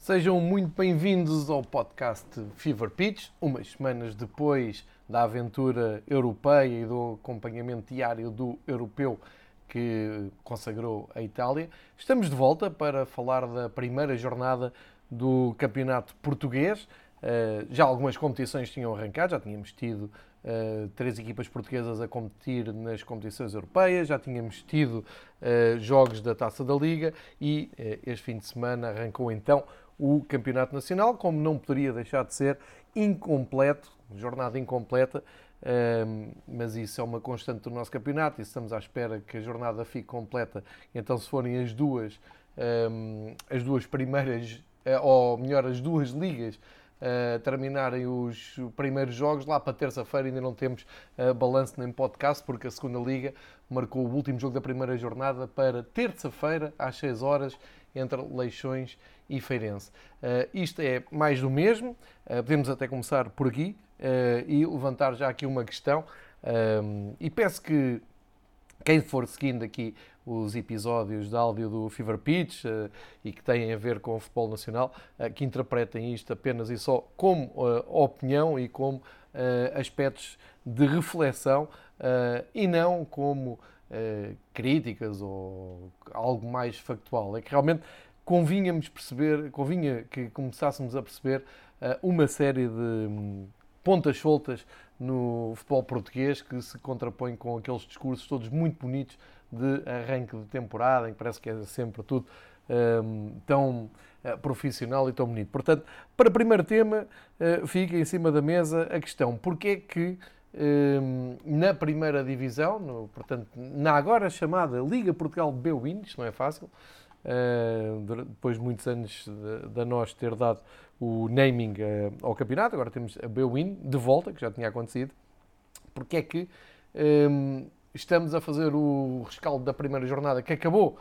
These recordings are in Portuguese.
Sejam muito bem-vindos ao podcast Fever Pitch, umas semanas depois da aventura europeia e do acompanhamento diário do europeu que consagrou a Itália. Estamos de volta para falar da primeira jornada do Campeonato Português. Eh, já algumas competições tinham arrancado, já tínhamos tido Uh, três equipas portuguesas a competir nas competições europeias, já tínhamos tido uh, jogos da Taça da Liga e este fim de semana arrancou então o Campeonato Nacional, como não poderia deixar de ser incompleto, jornada incompleta, mas isso é uma constante do nosso campeonato e estamos à espera que a jornada fique completa. Então, se forem as duas, as duas primeiras, ou melhor, as duas ligas uh, terminarem os primeiros jogos. Lá para terça-feira ainda não temos uh, balanço nem podcast, porque a segunda Liga marcou o último jogo da primeira jornada para terça-feira, às 6 horas, entre Leixões e Feirense. Uh, isto é mais do mesmo. Uh, podemos até começar por aqui uh, e levantar já aqui uma questão. e peço que quem for seguindo aqui os episódios de áudio do Fever Pitch e que têm a ver com o futebol nacional, que interpretem isto apenas e só como opinião e como aspectos de reflexão e não como críticas ou algo mais factual. É que realmente convinha-nos perceber, convinha que começássemos a perceber uma série de um, pontas soltas no futebol português que se contrapõe com aqueles discursos todos muito bonitos de arranque de temporada, em que parece que é sempre tudo um, tão uh, profissional e tão bonito. Portanto, para o primeiro tema, uh, fica em cima da mesa a questão: porquê é que um, na primeira divisão, no, portanto, na agora chamada Liga Portugal B-Win, isto não é fácil, depois de muitos anos da nós ter dado o naming ao campeonato, agora temos a B-Win de volta, que já tinha acontecido, porque é que um, estamos a fazer o rescaldo da primeira jornada que acabou,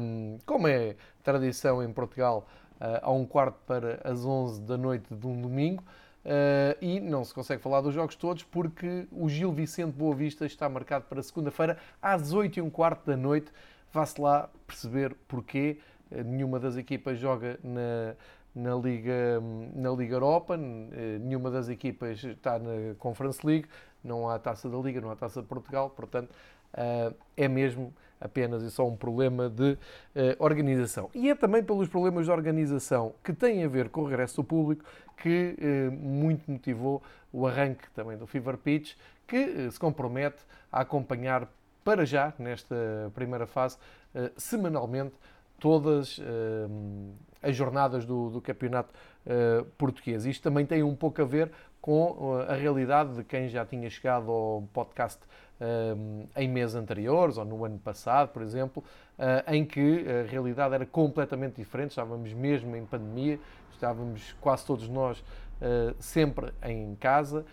um, como é tradição em Portugal, uh, a um quarto para as 11 da noite de um domingo. Uh, e não se consegue falar dos jogos todos porque o Gil Vicente Boa Vista está marcado para segunda-feira às 8 e um quarto da noite. Vá-se lá perceber porquê. Uh, nenhuma das equipas joga na, na Liga, na Liga Europa, nenhuma das equipas está na Conference League, não há taça da Liga, não há taça de Portugal, portanto uh, é mesmo apenas e só um problema de organização. E é também pelos problemas de organização que têm a ver com o regresso do público que muito motivou o arranque também do Fever Pitch, que se compromete a acompanhar para já, nesta primeira fase, semanalmente, todas as jornadas do, do campeonato português. Isto também tem um pouco a ver com uh, a realidade de quem já tinha chegado ao podcast um, em meses anteriores ou no ano passado, por exemplo, uh, em que a realidade era completamente diferente, estávamos mesmo em pandemia, estávamos quase todos nós uh, sempre em casa,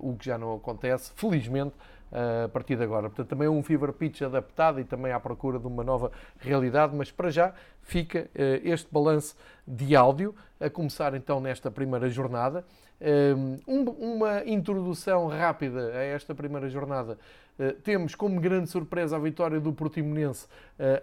o que já não acontece, felizmente, a partir de agora. Portanto, também é um fever pitch adaptado e também à procura de uma nova realidade, mas para já fica este balanço de áudio, a começar então nesta primeira jornada. Um, uma introdução rápida a esta primeira jornada. Temos como grande surpresa a vitória do Portimonense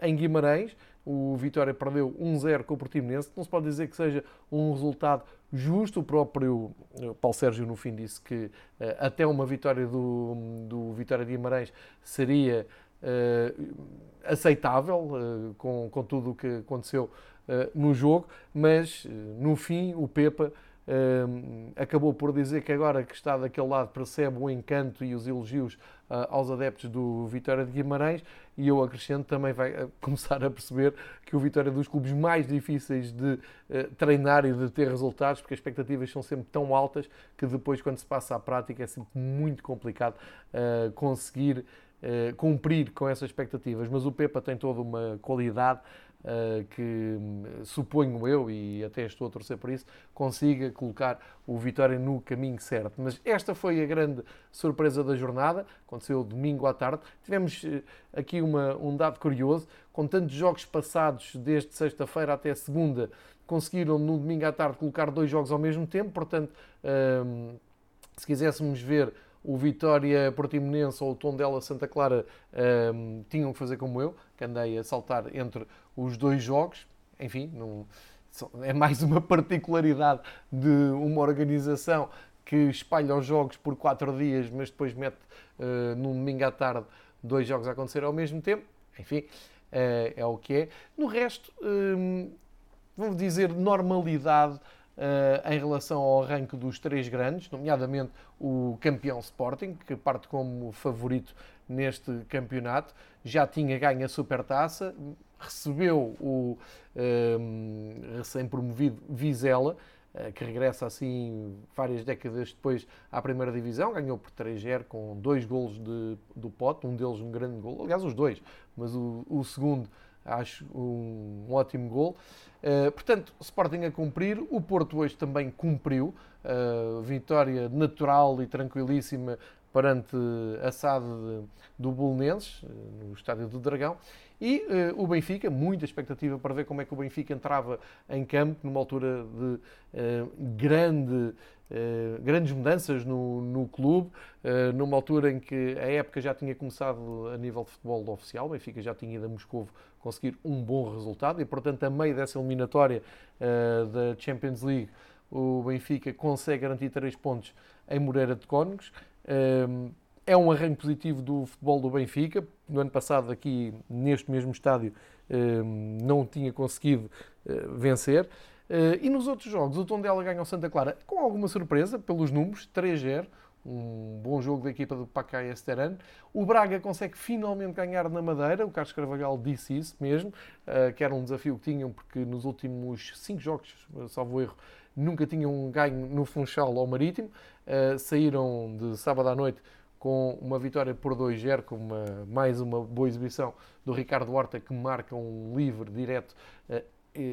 em Guimarães. O Vitória perdeu 1-0 com o Portimonense. Não se pode dizer que seja um resultado justo. O próprio uh, Paulo Sérgio, no fim, disse que até uma vitória do, do Vitória de Guimarães seria aceitável com, com tudo o que aconteceu no jogo, mas no fim o Pepa acabou por dizer que agora que está daquele lado percebe o encanto e os elogios aos adeptos do Vitória de Guimarães e eu acrescento também vai uh, começar a perceber que o Vitória é dos clubes mais difíceis de eh, treinar e de ter resultados porque as expectativas são sempre tão altas que depois quando se passa à prática é sempre muito complicado eh, conseguir cumprir com essas expectativas mas o Pepa tem toda uma qualidade uh, que hum, suponho eu, e até estou a torcer por isso, consiga colocar o Vitória no caminho certo. Mas esta foi a grande surpresa da jornada, aconteceu domingo à tarde. Tivemos uh, aqui uma, um dado curioso, com tantos jogos passados desde sexta-feira até segunda, conseguiram no domingo à tarde colocar dois jogos ao mesmo tempo, portanto, uh, se quiséssemos ver o Vitória Portimonense ou o Tondela Santa Clara um, tinham que fazer como eu, que andei a saltar entre os dois jogos. Enfim, não, é mais uma particularidade de uma organização que espalha os jogos por quatro dias, mas depois mete uh, num domingo à tarde dois jogos a acontecer ao mesmo tempo. Enfim, uh, é o que é. No resto, um, vamos dizer, normalidade uh, em relação ao arranque dos três grandes, nomeadamente o campeão Sporting, que parte como favorito neste campeonato, já tinha ganho a supertaça, recebeu o um, recém-promovido Vizela, eh, que regressa assim várias décadas depois à primeira divisão, ganhou por 3-0 com dois golos de, do Pote, um deles um grande gol, aliás os dois, mas o, o segundo acho um, um ótimo gol. Uh, portanto, Sporting a cumprir, o Porto hoje também cumpriu, uh, vitória natural e tranquilíssima perante a SAD do Bolonenses, no estádio do Dragão, e uh, o Benfica, muita expectativa para ver como é que o Benfica entrava em campo numa altura de uh, grande, uh, grandes mudanças no, no clube, numa altura em que a época já tinha começado a nível de futebol oficial, o Benfica já tinha ido a Moscou conseguir um bom resultado e, portanto, a meio dessa eliminatória da Champions League, o Benfica consegue garantir três pontos em Moreira de Cónegos é um arranque positivo do futebol do Benfica. No ano passado, aqui neste mesmo estádio, ehm, não tinha conseguido eh, vencer. Eh, e nos outros jogos, o Tondela ganha o Santa Clara com alguma surpresa, pelos números, 3-0. Um bom jogo da equipa do Pacay Esteran. O Braga consegue finalmente ganhar na Madeira. O Carlos Carvalhal disse isso mesmo, eh, que era um desafio que tinham, porque nos últimos cinco jogos, salvo erro, nunca tinham ganho no Funchal ao Marítimo. Saíram de sábado à noite com uma vitória por 2-0, com uma, mais uma boa exibição do Ricardo Horta, que marca um livre direto uh,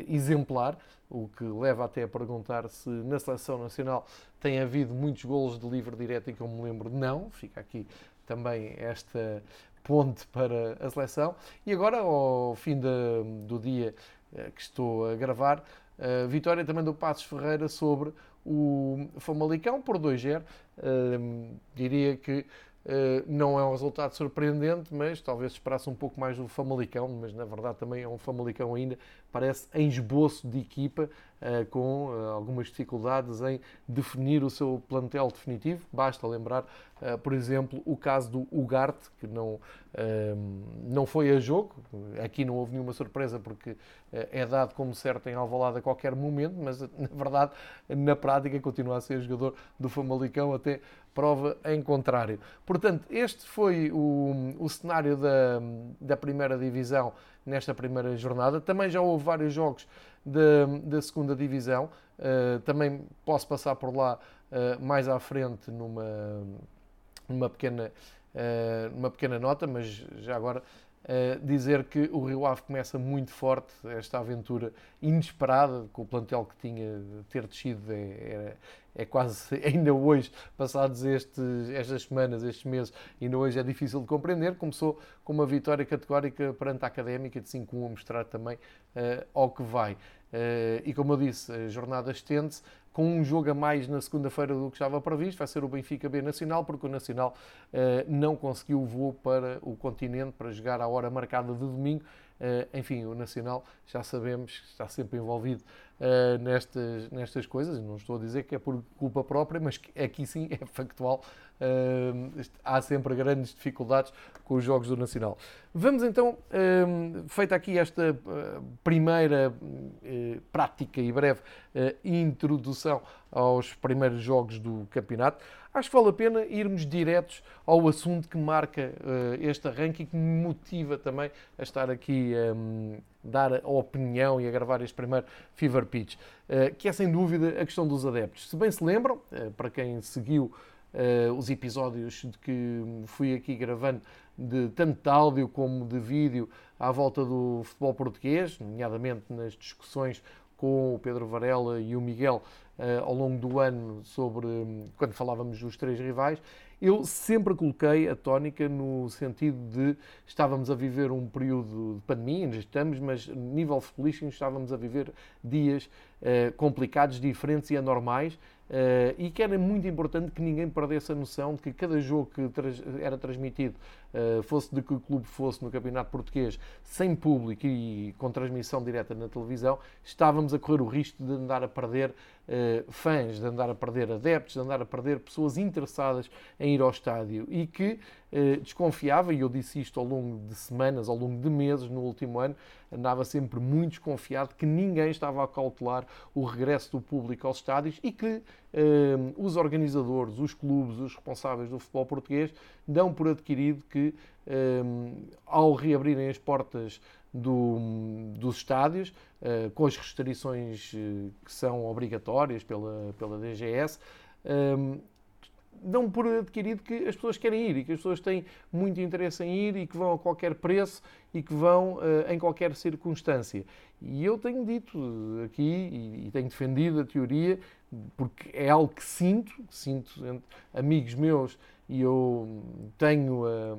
exemplar, o que leva até a perguntar se na seleção nacional tem havido muitos golos de livre direto e que eu me lembro não. Fica aqui também esta ponte para a seleção. E agora, ao fim do dia uh, que estou a gravar, uh, vitória também do Passos Ferreira sobre o Famalicão por 2-0. Uh, diria que uh, não é um resultado surpreendente, mas talvez esperasse um pouco mais do Famalicão, mas na verdade também é um Famalicão ainda, parece em esboço de equipa, uh, com algumas dificuldades em definir o seu plantel definitivo. Basta lembrar, por exemplo, o caso do Ugarte, que não, não foi a jogo, aqui não houve nenhuma surpresa porque é dado como certo em Alvalade a qualquer momento, mas na verdade, na prática, continua a ser jogador do Famalicão até prova em contrário. Portanto, este foi o, o cenário da, da primeira divisão nesta primeira jornada. Também já houve vários jogos da, da segunda divisão. Uh, também posso passar por lá uh, mais à frente numa, numa, pequena, uh, numa pequena nota, mas já agora Uh, dizer que o Rio Ave começa muito forte, esta aventura inesperada, com o plantel que tinha ter descido, é, é, é quase, ainda hoje, passados estes, estas semanas, estes meses, ainda hoje é difícil de compreender. Começou com uma vitória categórica perante a Académica de 5-1, a mostrar também uh, ao que vai. Uh, e como eu disse, a jornada estende-se, com um jogo a mais na segunda-feira do que estava previsto, vai ser o Benfica B Nacional, porque o Nacional uh, não conseguiu o voo para o continente para jogar à hora marcada de domingo. Uh, enfim, o Nacional já sabemos que está sempre envolvido uh, nestas, nestas coisas. Não estou a dizer que é por culpa própria, mas aqui sim é factual. Uh, há sempre grandes dificuldades com os jogos do Nacional. Vamos então, feita aqui esta primeira prática e breve introdução aos primeiros jogos do campeonato, acho que vale a pena irmos diretos ao assunto que marca uh, este arranque e que me motiva também a estar aqui um, dar a opinião e a gravar este primeiro Fever Pitch, uh, que é sem dúvida a questão dos adeptos. Se bem se lembram, uh, para quem seguiu os episódios de que fui aqui gravando, de tanto de áudio como de vídeo à volta do futebol português, nomeadamente nas discussões com o Pedro Varela e o Miguel ao longo do ano sobre um, quando falávamos dos três rivais, eu sempre coloquei a tónica no sentido de estávamos a viver um período de pandemia, ainda estamos, mas nível futebolístico estávamos a viver dias uh, complicados, diferentes e anormais, Uh, e que era muito importante que ninguém perdesse a noção de que cada jogo que era transmitido fosse de que clube fosse no Campeonato Português, sem público e com transmissão direta na televisão, estávamos a correr o risco de andar a perder uh, fãs, de andar a perder adeptos, de andar a perder pessoas interessadas em ir ao estádio. E que uh, desconfiava, e eu disse isto ao longo de semanas, ao longo de meses no último ano, andava sempre muito desconfiado que ninguém estava a cautelar o regresso do público aos estádios e que os organizadores, os clubes, os responsáveis do futebol português dão por adquirido que ao reabrirem as portas do, dos estádios, uh, com as restrições uh, que são obrigatórias pela, pela DGS, dão por adquirido que as pessoas querem ir e que as pessoas têm muito interesse em ir e que vão a qualquer preço e que vão uh, em qualquer circunstância. E eu tenho dito aqui e, tenho defendido a teoria, porque é algo que sinto, sinto entre amigos meus e eu tenho a,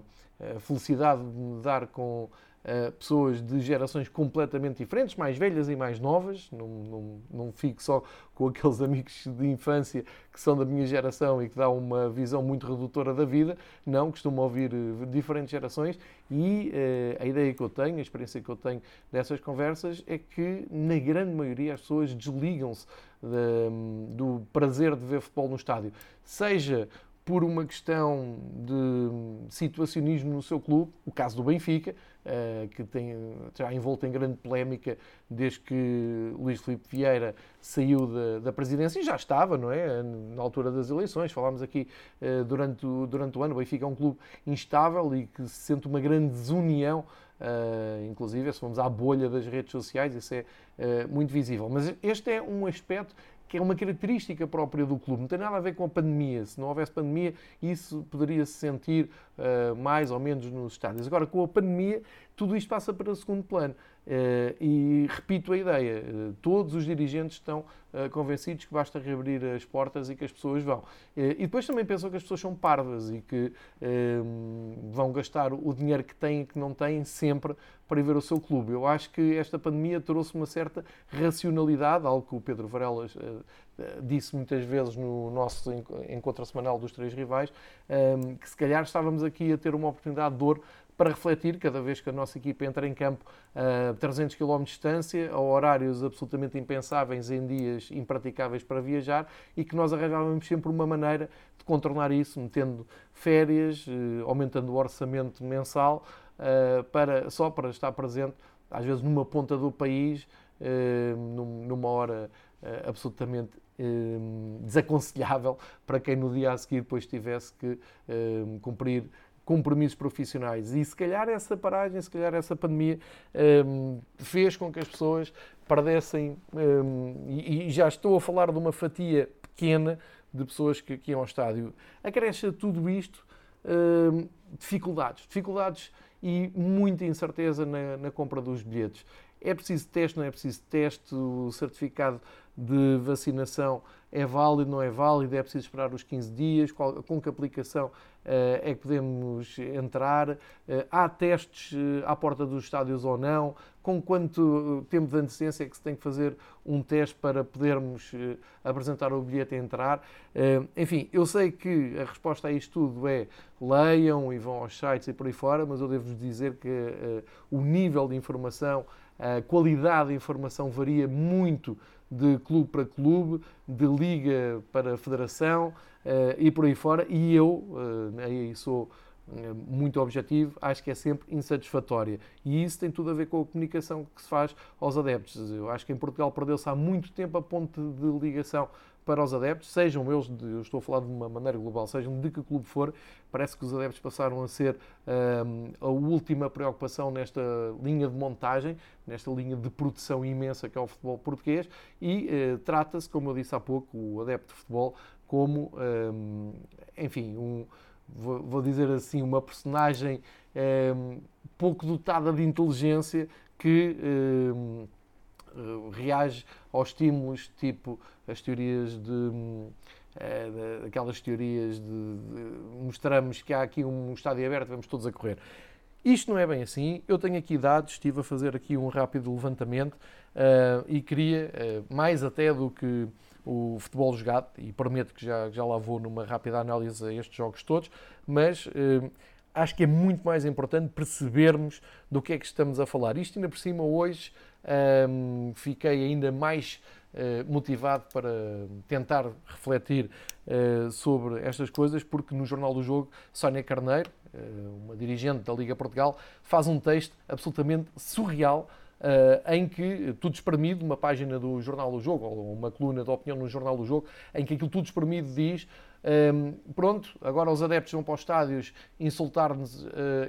a felicidade de me dar com Uh, pessoas de gerações completamente diferentes, mais velhas e mais novas. Não, não, não fico só com aqueles amigos de infância que são da minha geração e que dão uma visão muito redutora da vida. Não, costumo ouvir uh, diferentes gerações e uh, a ideia que eu tenho, a experiência que eu tenho dessas conversas é que, na grande maioria, as pessoas desligam-se de, do prazer de ver futebol no estádio. Seja por uma questão de situacionismo no seu clube, o caso do Benfica, eh, que tem, já envolto em grande polémica desde que Luís Filipe Vieira saiu da, da, presidência e já estava, não é? Na altura das eleições, falámos aqui eh, durante, o, durante o ano, o Benfica é um clube instável e que se sente uma grande desunião Uh, inclusive, se formos à bolha das redes sociais, isso é muito visível. Mas este é um aspecto que é uma característica própria do clube. Não tem nada a ver com a pandemia. Se não houvesse pandemia, isso poderia se sentir uh, mais ou menos nos estádios. Agora, com a pandemia, tudo isto passa para o segundo plano. Uh, e repito a ideia: uh, todos os dirigentes estão uh, convencidos que basta reabrir as portas e que as pessoas vão. e depois também pensam que as pessoas são parvas e que vão gastar o dinheiro que têm e que não têm sempre para ir ver o seu clube. Eu acho que esta pandemia trouxe uma certa racionalidade, algo que o Pedro Varelas disse muitas vezes no nosso encontro semanal dos três rivais, que se calhar estávamos aqui a ter uma oportunidade de dor para refletir cada vez que a nossa equipa entra em campo a 300 km de distância, a horários absolutamente impensáveis em dias impraticáveis para viajar e que nós arranjávamos sempre uma maneira de contornar isso, metendo férias, eh, aumentando o orçamento mensal, eh, para, só para estar presente, às vezes numa ponta do país, eh, numa hora absolutamente desaconselhável para quem no dia a seguir depois tivesse que cumprir compromissos profissionais. E se calhar essa paragem, se calhar essa pandemia um, fez com que as pessoas perdessem, um, e, e, já estou a falar de uma fatia pequena de pessoas que, que iam ao estádio. Acresce a tudo isto um, dificuldades, dificuldades e muita incerteza na, na compra dos bilhetes. É preciso teste, não é preciso teste, o certificado de vacinação é válido, não é válido, é preciso esperar os 15 dias, qual, com que aplicação uh, é que podemos entrar, uh, há testes uh, à porta dos estádios ou não, com quanto tempo de antecedência é que se tem que fazer um teste para podermos apresentar o bilhete e entrar. enfim, eu sei que a resposta a isto tudo é leiam e vão aos sites e por aí fora, mas eu devo-vos dizer que o nível de informação, a qualidade de informação varia muito de clube para clube, de liga para federação uh, e por aí fora. E eu, uh, aí sou eh, muito objetivo, acho que é sempre insatisfatória. E isso tem tudo a ver com a comunicação que se faz aos adeptos. Eu acho que em Portugal perdeu-se há muito tempo a ponte de ligação para os adeptos, sejam eles, de, eu estou a falar de uma maneira global, sejam de que clube for, parece que os adeptos passaram a ser um, a última preocupação nesta linha de montagem, nesta linha de produção imensa que é o futebol português e uh, trata-se, como eu disse há pouco, o adepto de futebol como, um, enfim, um, vou, vou, dizer assim, uma personagem um, pouco dotada de inteligência que hum, reage aos estímulos, tipo as teorias de. É, aquelas teorias de, de, mostramos que há aqui um estádio aberto, vamos todos a correr. Isto não é bem assim. Eu tenho aqui dados, estive a fazer aqui um rápido levantamento uh, e queria, uh, mais até do que o futebol jogado, e prometo que já, já lá vou numa rápida análise a estes jogos todos, mas uh, acho que é muito mais importante percebermos do que é que estamos a falar. Isto ainda por cima hoje um, fiquei ainda mais uh, motivado para tentar refletir uh, sobre estas coisas, porque no Jornal do Jogo, Sónia Carneiro, uh, uma dirigente da Liga Portugal, faz um texto absolutamente surreal em que tudo espremido, uma página do Jornal do Jogo, ou uma coluna de opinião no Jornal do Jogo, em que aquilo tudo espremido diz um, pronto, agora os adeptos vão para os estádios insultar, uh,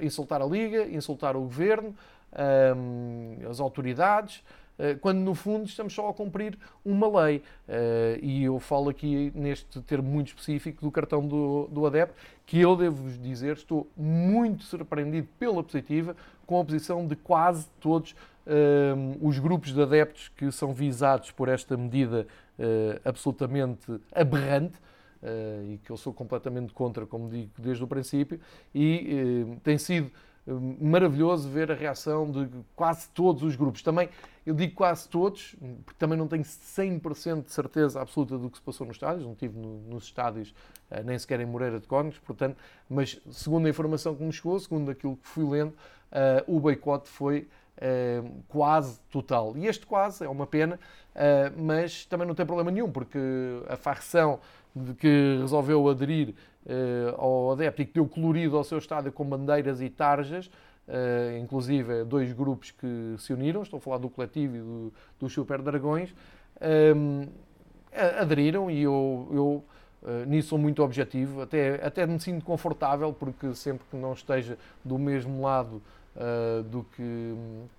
insultar a Liga, insultar o Governo, as autoridades, uh, quando no fundo estamos só a cumprir uma lei. Uh, e eu falo aqui neste termo muito específico do cartão do, do adepto, que eu devo-vos dizer, estou muito surpreendido pela positiva, com a posição de quase todos os grupos de adeptos que são visados por esta medida uh, absolutamente aberrante. E que eu sou completamente contra, como digo desde o princípio, e tem sido maravilhoso ver a reação de quase todos os grupos. Também, eu digo quase todos, porque também não tenho 100% de certeza absoluta do que se passou nos estádios, não estive no, nos estádios nem sequer em Moreira de Cónegos, portanto, mas segundo a informação que me chegou, segundo aquilo que fui lendo, o boicote foi uh, quase total. E este quase é uma pena, uh, mas também não tem problema nenhum, porque a facção que resolveu aderir uh, ao adepto e que deu colorido ao seu estádio com bandeiras e tarjas, Uh, inclusive dois grupos que se uniram, estou a falar do coletivo e do, do Super Dragões, um, aderiram e eu, eu uh, nisso sou muito objetivo, até, até me sinto confortável porque sempre que não esteja do mesmo lado uh, do que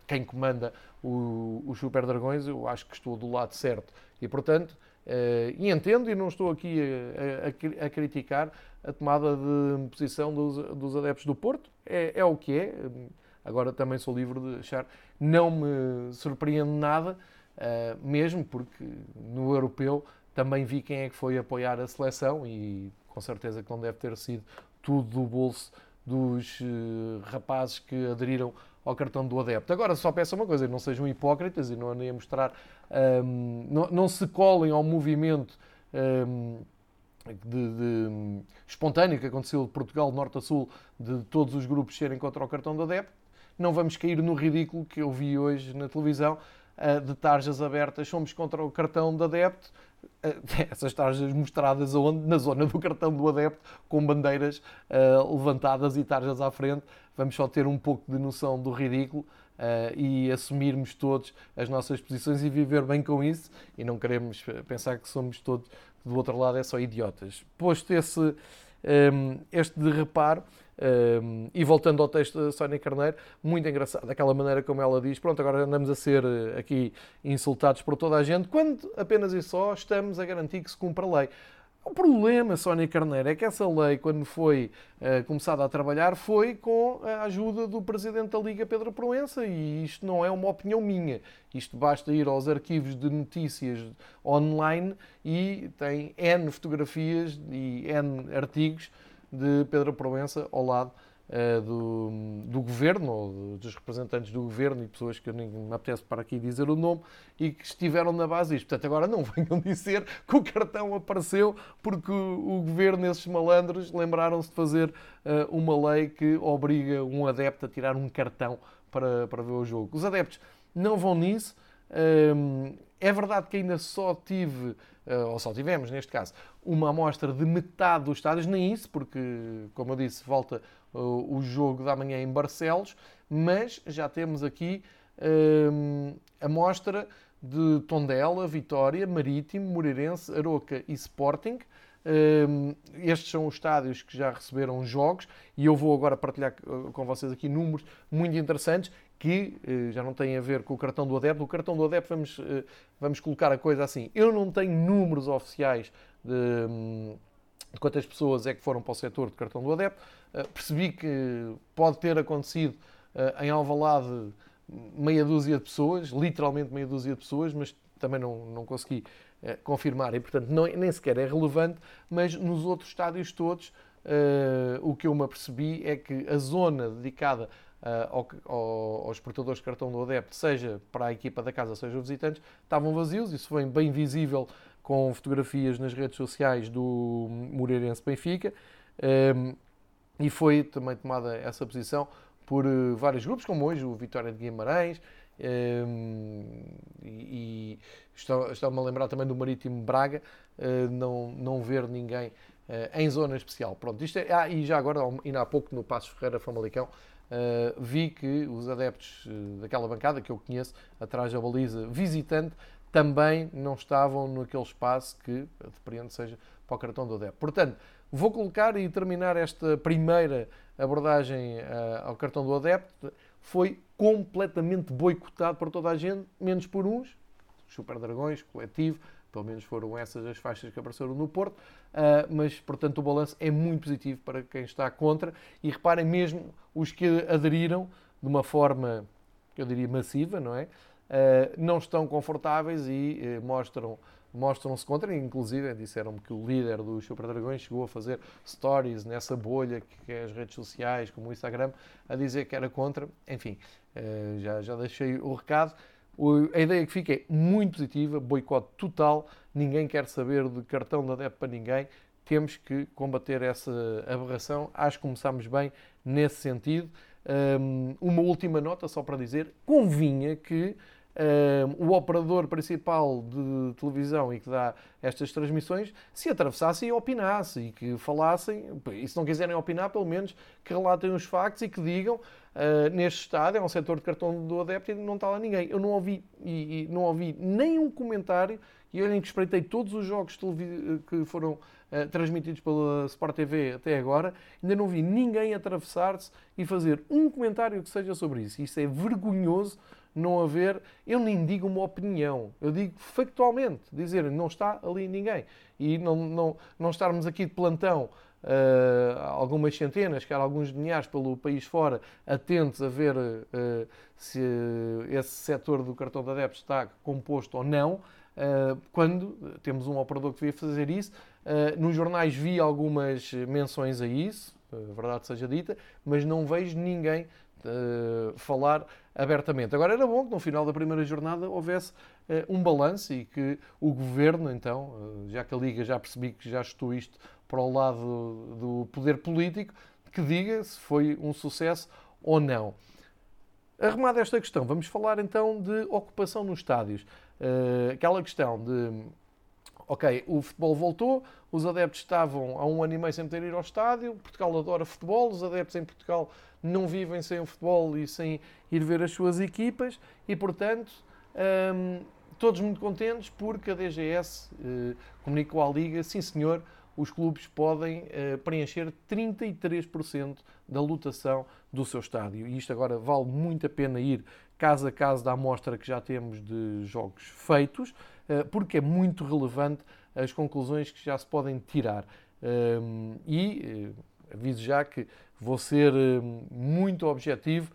quem comanda os Super Dragões, eu acho que estou do lado certo. E, portanto, e entendo e não estou aqui a, a, a, criticar a tomada de posição dos, dos adeptos do Porto, é, é o que é. Agora também sou livre de achar, não me surpreende nada, uh, mesmo porque no europeu também vi quem é que foi apoiar a seleção e com certeza que não deve ter sido tudo do bolso dos uh, rapazes que aderiram ao cartão do adepto. Agora só peço uma coisa, não sejam hipócritas e não andem a mostrar, um, não, não, se colem ao movimento um, de, de, espontâneo que aconteceu de Portugal, norte a sul, de todos os grupos serem contra o cartão do adepto. Não vamos cair no ridículo que eu vi hoje na televisão, uh, de tarjas abertas, somos contra o cartão do adepto, essas tarjas mostradas onde? Na zona do cartão do adepto, com bandeiras uh, levantadas e tarjas à frente. Vamos só ter um pouco de noção do ridículo e assumirmos todos as nossas posições e viver bem com isso. E não queremos pensar que somos todos, do outro lado, é só idiotas. Posto esse, ehm, este de reparo, um, e voltando ao texto da Sónia Carneiro, muito engraçado, aquela maneira como ela diz: pronto, agora andamos a ser eh, aqui insultados por toda a gente, quando apenas e só estamos a garantir que se cumpra a lei. O problema, Sónia Carneiro, é que essa lei, quando foi uh, começada a trabalhar, foi com a ajuda do Presidente da Liga, Pedro Proença, e isto não é uma opinião minha. Isto basta ir aos arquivos de notícias online e tem N fotografias e N artigos de Pedro Proença ao lado uh, do, do governo, ou dos representantes do governo e pessoas que eu nem me apetece para aqui dizer o nome, e que estiveram na base disto. Portanto, agora não venham dizer que o cartão apareceu porque o, governo, esses malandros, lembraram-se de fazer uh, uma lei que obriga um adepto a tirar um cartão para, para ver o jogo. Os adeptos não vão nisso. Um, é verdade que ainda só tive, uh, ou só tivemos neste caso, uma amostra de metade dos estádios, nem isso, porque, como eu disse, volta uh, o jogo da manhã em Barcelos, mas já temos aqui um, amostra de Tondela, Vitória, Marítimo, Moreirense, Aroca e Sporting. Um, estes são os estádios que já receberam jogos e eu vou agora partilhar com vocês aqui números muito interessantes que eh, já não tem a ver com o cartão do adepto. O cartão do adepto, vamos, eh, vamos colocar a coisa assim. Eu não tenho números oficiais de, hum, de quantas pessoas é que foram para o setor de cartão do adepto. Eh, percebi que pode ter acontecido em Alvalade meia dúzia de pessoas, literalmente meia dúzia de pessoas, mas também não, não consegui confirmar e, portanto, não, nem sequer é relevante. Mas nos outros estádios todos, o que eu me apercebi é que a zona dedicada uh, ao, aos portadores de cartão do adepto, seja para a equipa da casa, seja os visitantes, estavam vazios. Isso foi bem visível com fotografias nas redes sociais do Moreirense Benfica. Um, e foi também tomada essa posição por uh, vários grupos, como hoje o Vitória de Guimarães, um, e, e estou-me a lembrar também do Marítimo Braga, uh, não, não ver ninguém uh, em zona especial. Pronto, isto é, ah, e já agora, ainda há pouco no Passos Ferreira Famalicão, Uh, vi que os adeptos uh, daquela bancada que eu conheço, atrás da baliza visitante, também não estavam naquele espaço que, depende, seja para o cartão do adepto. Portanto, vou colocar e terminar esta primeira abordagem uh, ao cartão do adepto. Foi completamente boicotado por toda a gente, menos por uns, Super Dragões, coletivo, pelo menos foram essas as faixas que apareceram no Porto, uh, mas portanto o balanço é muito positivo para quem está contra e reparem mesmo os que aderiram de uma forma, eu diria, massiva, não é? Uh, não estão confortáveis e uh, mostram mostram-se contra, inclusive disseram-me que o líder dos Super Dragões chegou a fazer stories nessa bolha que é as redes sociais, como o Instagram, a dizer que era contra. Enfim, já, já deixei o recado. A ideia que fica é muito positiva, boicote total, ninguém quer saber de cartão de adepto para ninguém, temos que combater essa aberração. Acho que começámos bem nesse sentido. uma última nota, só para dizer, convinha que o operador principal de televisão e que dá estas transmissões se atravessasse e opinasse e que falassem, e se não quiserem opinar, pelo menos que relatem os factos e que digam uh, neste estádio, é um setor de cartão do adepto e não está lá ninguém. Eu não ouvi, e, e não ouvi nenhum comentário e nem que espreitei todos os jogos que foram uh, transmitidos pela Sport TV até agora, ainda não vi ninguém atravessar-se e fazer um comentário que seja sobre isso. Isso é vergonhoso não haver, eu nem digo uma opinião, eu digo factualmente, dizer não está ali ninguém. E não, não, não estarmos aqui de plantão uh, algumas centenas, quer alguns milhares pelo país fora, atentos a ver uh, se esse setor do cartão de adeptos está composto ou não, uh, quando temos um operador que devia fazer isso. nos jornais vi algumas menções a isso, verdade seja dita, mas não vejo ninguém falar abertamente. Agora era bom que no final da primeira jornada houvesse uh, um balanço e que o governo, então, uh, já que a Liga já percebi que já estou isto para o lado do poder político, que diga se foi um sucesso ou não. Arrumada esta questão, vamos falar então de ocupação nos estádios. Aquela questão de ok, o futebol voltou, os adeptos estavam há um ano e meio sem poder ir ao estádio, Portugal adora futebol, os adeptos em Portugal não vivem sem o futebol e sem ir ver as suas equipas e, portanto, hum, todos muito contentes porque a DGS eh, comunicou à Liga, sim senhor, os clubes podem eh, preencher 33% da lotação do seu estádio. E isto agora vale muito a pena ir caso a caso da amostra que já temos de jogos feitos, porque é muito relevante as conclusões que já se podem tirar. Hum, e aviso já que vou ser muito objetivo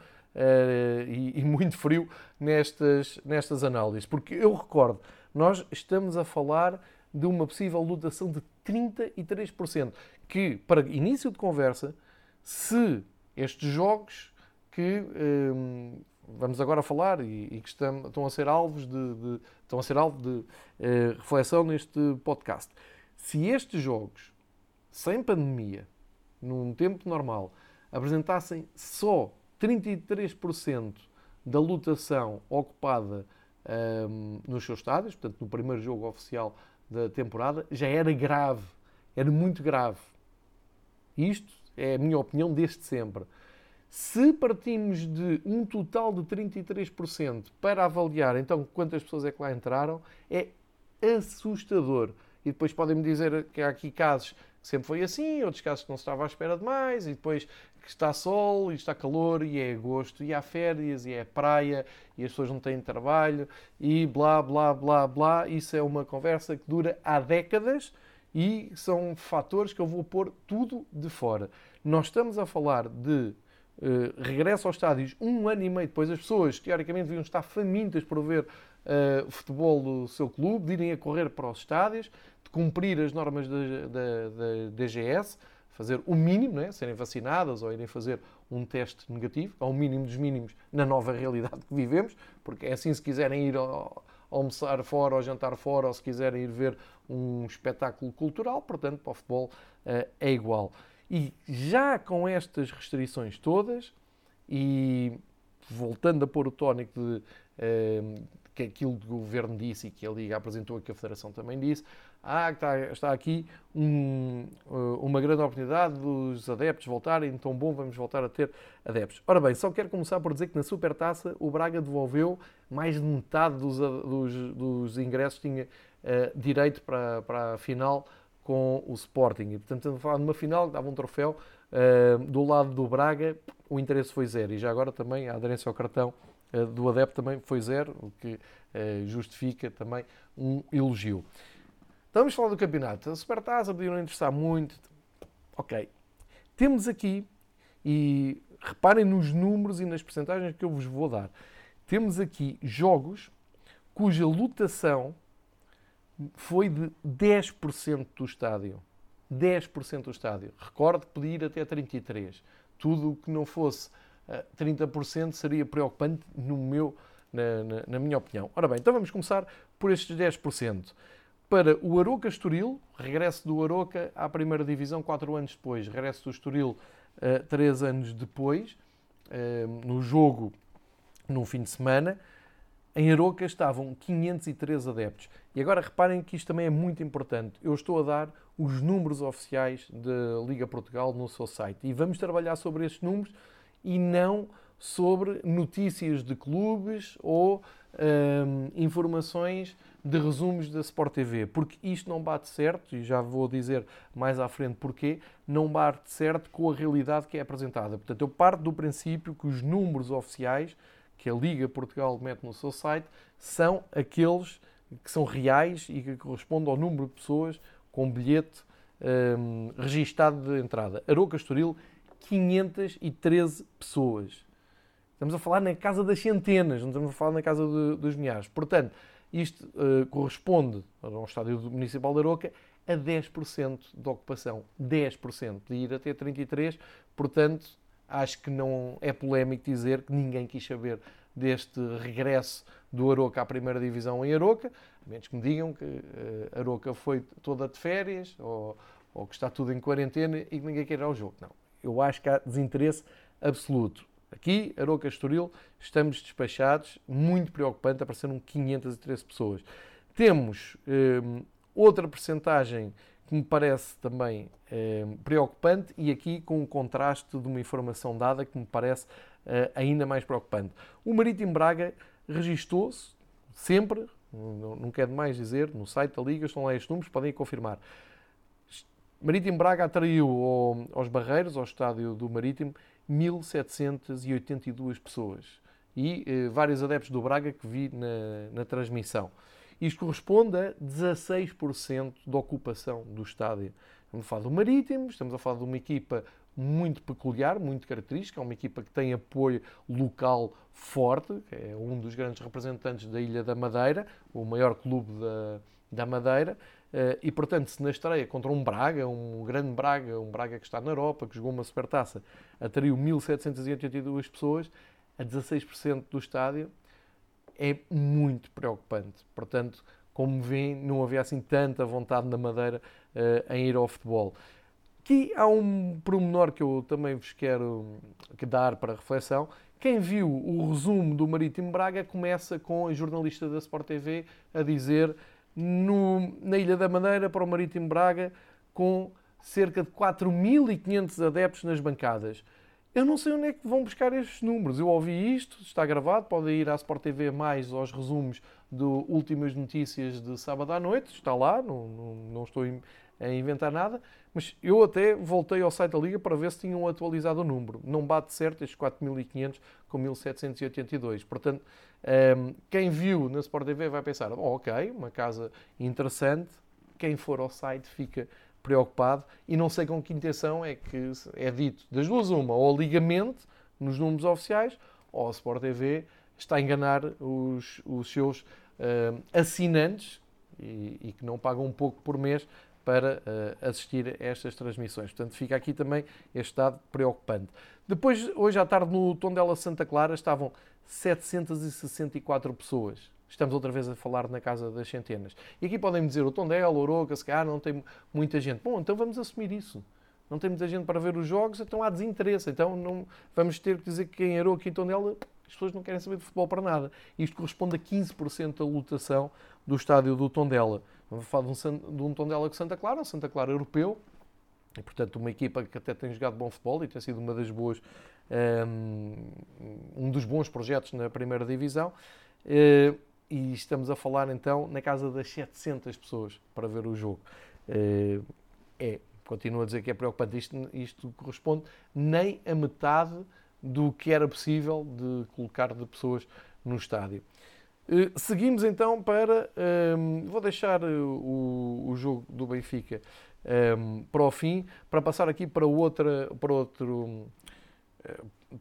e muito frio nestas, nestas análises, porque eu recordo, nós estamos a falar de uma possível lotação de 33%, que, para início de conversa, se estes jogos que vamos agora falar e, e que estão, estão, a ser alvos de, de estão a ser alvo de uh, reflexão neste podcast, se estes jogos, sem pandemia, num tempo normal, apresentassem só 33% da lotação ocupada um, nos seus estádios, portanto, no primeiro jogo oficial da temporada, já era grave. Era muito grave. Isto é a minha opinião desde sempre. Se partimos de um total de 33% para avaliar então quantas pessoas é que lá entraram, é assustador. E depois podem-me dizer que há aqui casos que sempre foi assim, outros casos que não se estava à espera de mais, e depois que está sol e está calor e é agosto e há férias e é praia e as pessoas não têm trabalho e blá blá blá blá. Isso é uma conversa que dura há décadas e são fatores que eu vou pôr tudo de fora. Nós estamos a falar de uh, regresso aos estádios um ano e meio depois. As pessoas, teoricamente, deviam estar famintas por ver uh, futebol do seu clube, de irem a correr para os estádios, de cumprir as normas da, da, da DGS fazer o mínimo, né? serem vacinadas ou irem fazer um teste negativo, ao mínimo dos mínimos na nova realidade que vivemos, porque é assim se quiserem ir ao, almoçar fora ou jantar fora ou se quiserem ir ver um espetáculo cultural, portanto, para o futebol uh, é igual. E já com estas restrições todas, e voltando a pôr o tónico de uh, que aquilo que o Governo disse e que a Liga apresentou e que a Federação também disse, ah, está, está aqui um, eh, uma grande oportunidade dos adeptos voltarem, então bom, vamos voltar a ter adeptos. Ora bem, só quero começar por dizer que na Supertaça o Braga devolveu mais de metade dos, dos, dos ingressos, tinha uh, direito para, para a final com o Sporting. E, portanto, estamos a falar de uma final que dava um troféu. Uh, do lado do Braga, o interesse foi zero. E já agora também a aderência ao cartão uh, do adepto também foi zero, o que uh, justifica também um elogio. Estamos falar do campeonato. A Supertaça podia não interessar muito. Ok. Temos aqui, e reparem nos números e nas percentagens que eu vos vou dar. Temos aqui jogos cuja lotação foi de 10% do estádio. 10% do estádio. Recordo que podia ir até 33%. Tudo o que não fosse 30% eh, seria preocupante no meu, na, na, na, minha opinião. Ora bem, então vamos começar por estes 10%. Para o Aroca Estoril, regresso do Aroca à primeira divisão 4 anos depois, regresso do Estoril 3 uh, eh, anos depois, uh, no jogo no fim de semana, em Aroca estavam 503 adeptos. E agora reparem que isto também é muito importante. Eu estou a dar os números oficiais da Liga Portugal no seu site. E vamos trabalhar sobre estes números e não sobre notícias de clubes ou hum, informações de resumos da Sport TV, porque isto não bate certo, e já vou dizer mais à frente porquê, não bate certo com a realidade que é apresentada. Portanto, eu parto do princípio que os números oficiais que a Liga Portugal mete no seu site são aqueles que são reais e que correspondem ao número de pessoas com bilhete um, registado de entrada. Aroca Estoril, 513 pessoas. Estamos a falar na casa das centenas, não estamos a falar na casa de, dos milhares. Portanto, isto uh, corresponde ao estádio municipal de Aroca a 10% de ocupação. 10%. De ir até 33%. Portanto, acho que não é polémico dizer que ninguém quis saber deste regresso do Aroca à primeira divisão em Aroca, a menos que me digam que uh, Aroca foi toda de férias ou, ou, que está tudo em quarentena e que ninguém quer ir ao jogo. Não, eu acho que há desinteresse absoluto. Aqui, Aroca Estoril, estamos despachados, muito preocupante, apareceram 513 pessoas. Temos um, eh, outra percentagem que me parece também eh, preocupante e aqui com um contraste de uma informação dada que me parece eh, ainda mais preocupante. O Marítimo Braga registou-se sempre, não, não quero dizer, no site da Liga estão lá estes números, podem confirmar. Marítimo Braga atraiu ao, aos Barreiros, ao estádio do Marítimo, 1.782 pessoas e eh, vários adeptos do Braga que vi na, na transmissão. Isto corresponde a 16% da ocupação do estádio. Estamos a falar do Marítimo, estamos a falar de uma equipa muito peculiar, muito característica, é uma equipa que tem apoio local forte, é um dos grandes representantes da Ilha da Madeira, o maior clube da, da Madeira, eh, e portanto, se na estreia contra um Braga, um grande Braga, um Braga que está na Europa, que jogou uma supertaça, atraiu 1.782 pessoas, a 16% do estádio, é muito preocupante. Portanto, como veem, não havia assim tanta vontade na Madeira uh, em ir ao futebol. Aqui há um promenor que eu também vos quero dar para reflexão. Quem viu o resumo do Marítimo Braga começa com a jornalista da Sport TV a dizer no, na Ilha da Madeira para o Marítimo Braga com cerca de 4.500 adeptos nas bancadas. Eu não sei onde é que vão buscar estes números. Eu ouvi isto, está gravado, podem ir à Sport TV mais aos resumos de últimas notícias de sábado à noite, está lá, não, não, não estou a inventar nada, mas eu até voltei ao site da Liga para ver se tinham atualizado o número. Não bate certo estes 4.500 com 1.782. Portanto, ehm, quem viu na Sport TV vai pensar, oh, ok, uma casa interessante, quem for ao site fica preocupado e não sei com que intenção é que é dito das duas uma, ou ligamento nos números oficiais, ou a Sport TV está a enganar os, os seus uh, assinantes e, e, que não pagam um pouco por mês para uh, assistir a estas transmissões. Portanto, fica aqui também este dado preocupante. Depois, hoje à tarde, no Tondela Santa Clara, estavam 764 pessoas. Estamos outra vez a falar na casa das centenas. E aqui podem dizer, o Tondela, o Oroca, se calhar não tem muita gente. Bom, então vamos assumir isso. não tem muita gente para ver os jogos, então há desinteresse. Então não, vamos ter que dizer que errou aqui em Tondela, as pessoas não querem saber de futebol para nada. Isto corresponde a 15% da lotação do estádio do Tondela. Vamos falar de um, de um Tondela com Santa Clara, Santa Clara europeu, e portanto uma equipa que até tem jogado bom futebol e tem sido uma das boas, um, um dos bons projetos na primeira divisão. Uh, e estamos a falar então na casa das 700 pessoas para ver o jogo. Uh, é continuo a dizer que é preocupante. Isto, isto corresponde nem a metade do que era possível de colocar de pessoas no estádio. Uh, seguimos então para. Ehm, vou deixar o, o, jogo do Benfica ehm, para o fim, para passar aqui para, outra, para outro.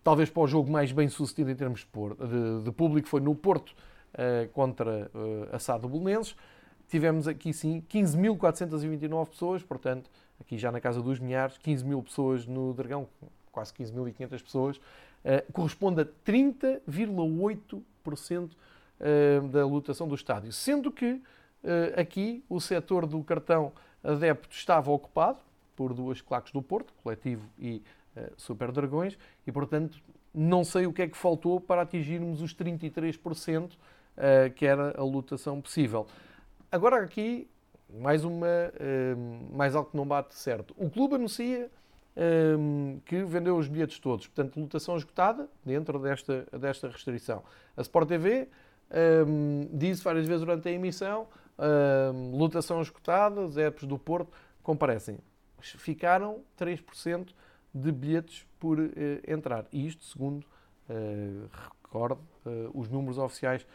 Talvez para o jogo mais bem sucedido em termos de público, foi no Porto uh, contra uh, a Sado Belenenses. Tivemos aqui sim 15.429 pessoas, portanto, aqui já na casa dos milhares, 15 mil pessoas no Dragão, quase 15.500 pessoas, uh, corresponde a 30,8% uh, da lotação do estádio. Sendo que uh, aqui o setor do cartão adepto estava ocupado por duas claques do Porto, Coletivo e Super Dragões, e portanto não sei o que é que faltou para atingirmos os 33% que era a lotação possível. Agora aqui mais uma, uh, mais algo que não bate certo. O clube anuncia uh, que vendeu os bilhetes todos, portanto, lotação esgotada dentro desta, desta restrição. A Sport TV um, disse várias vezes durante a emissão, um, lotação esgotada, os do Porto comparecem. Ficaram 3% de bilhetes por uh, entrar. E isto, segundo, uh, recordo, uh, os números oficiais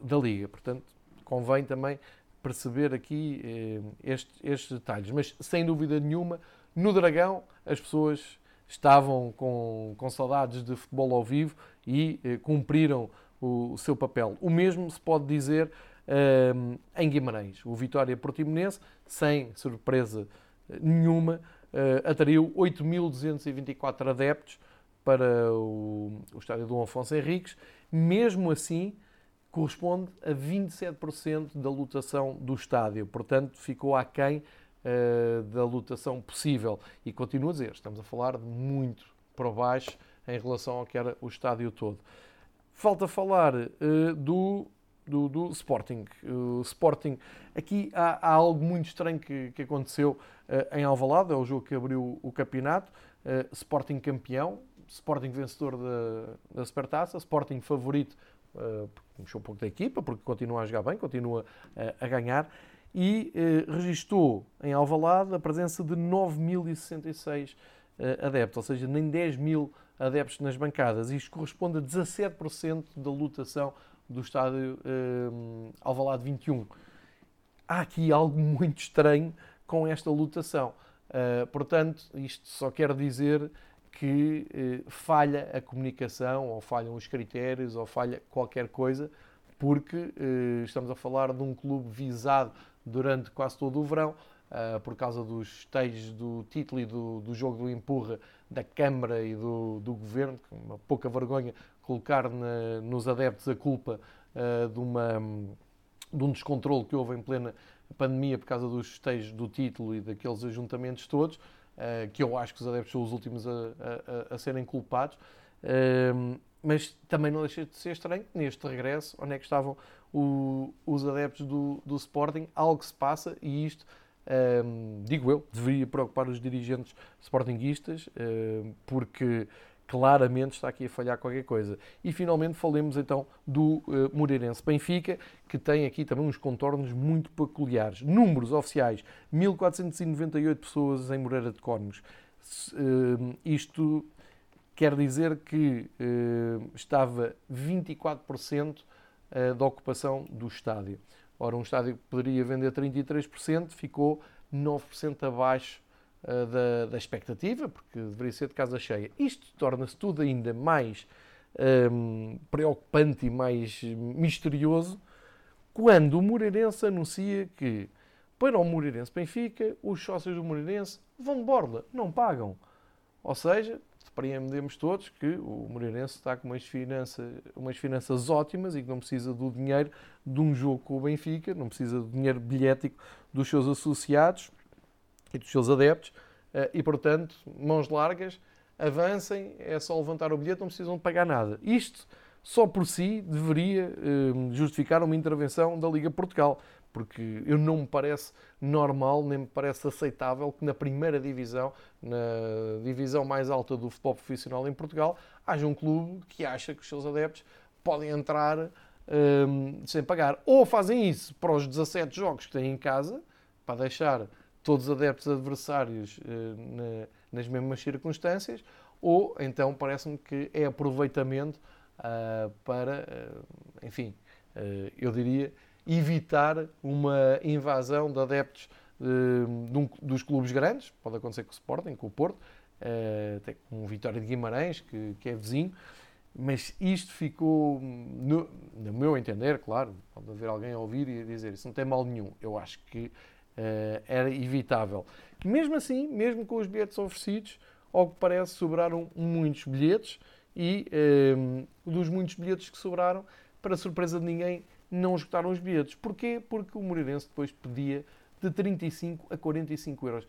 da Liga. Portanto, convém também perceber aqui eh, estes, estes detalhes. Mas, sem dúvida nenhuma, no Dragão as pessoas estavam com, com saudades de futebol ao vivo e eh, cumpriram o, o, seu papel. O mesmo se pode dizer eh, em Guimarães. O Vitória Portimonense, sem surpresa nenhuma, eh, atraiu 8.224 adeptos para o, o estádio do Afonso Henriques. Mesmo assim, corresponde a 27% da lotação do estádio. Portanto, ficou aquém uh, da lotação possível. E continuo a dizer, estamos a falar de muito para baixo em relação ao que era o estádio todo. Falta falar uh, do, do, do, Sporting. O Sporting, aqui há, há algo muito estranho que, que aconteceu uh, em Alvalade, é o jogo que abriu o campeonato. Sporting campeão, Sporting vencedor da, da Supertaça, Sporting favorito uh, mexeu um pouco da equipa, porque continua a jogar bem, continua uh, a ganhar, e uh, registou em Alvalade a presença de 9.066 uh, adeptos, ou seja, nem 10 mil adeptos nas bancadas. Isto corresponde a 17% da lotação do estádio Alvalade 21. Há aqui algo muito estranho com esta lotação. Portanto, isto só quer dizer que eh, falha a comunicação, ou falham os critérios, ou falha qualquer coisa, porque eh, estamos a falar de um clube visado durante quase todo o verão, uh, por causa dos stages do título e do, do jogo do empurra da Câmara e do, do Governo, uma pouca vergonha colocar na, nos adeptos a culpa uh, de, uma, de um descontrole que houve em plena pandemia por causa dos stages do título e daqueles ajuntamentos todos. Eh, que eu acho que os adeptos são os últimos a, a, a serem culpados. Ehm, mas também não deixa de ser estranho neste regresso, onde é que estavam o, os adeptos do, do Sporting, algo se passa e isto, ehm, digo eu, deveria preocupar os dirigentes sportinguistas, ehm, porque claramente está aqui a falhar qualquer coisa. E finalmente falemos então do uh, Moreirense Benfica, que tem aqui também uns contornos muito peculiares. Números oficiais: 1498 pessoas em Moreira de Cónegos. Uh, isto quer dizer que uh, estava 24% uh, da ocupação do estádio. Ora, um estádio que poderia vender 33% ficou 9% abaixo uh, da, da, expectativa, porque deveria ser de casa cheia. Isto torna-se tudo ainda mais um, ehm, preocupante e mais misterioso quando o Moreirense anuncia que para o Moreirense Benfica, os sócios do Moreirense vão de borla, não pagam. Ou seja, depreendemos todos que o Moreirense está com umas finanças, umas finanças ótimas e que não precisa do dinheiro de um jogo com o Benfica, não precisa do dinheiro bilhético dos seus associados e dos seus adeptos e, portanto, mãos largas, avancem, é só levantar o bilhete, não precisam de pagar nada. Isto, só por si, deveria justificar uma intervenção da Liga Portugal porque eu não me parece normal, nem me parece aceitável que na primeira divisão, na divisão mais alta do futebol profissional em Portugal, haja um clube que acha que os seus adeptos podem entrar um, sem pagar. Ou fazem isso para os 17 jogos que têm em casa, para deixar todos os adeptos adversários uh, na, nas mesmas circunstâncias, ou então parece-me que é aproveitamento uh, para, uh, enfim, eu diria evitar uma invasão de adeptos de, de dos clubes grandes, pode acontecer com o Sporting, com o Porto, até com o Vitória de Guimarães, que, que é vizinho, mas isto ficou, no, no, meu entender, claro, pode haver alguém a ouvir e a dizer isso não tem mal nenhum, eu acho que uh, era evitável. Mesmo assim, mesmo com os bilhetes oferecidos, ao que parece, sobraram muitos bilhetes e uh, dos muitos bilhetes que sobraram, para surpresa de ninguém, não esgotaram os bilhetes. Porquê? Porque o Moreirense depois pedia de 35 a 45 euros.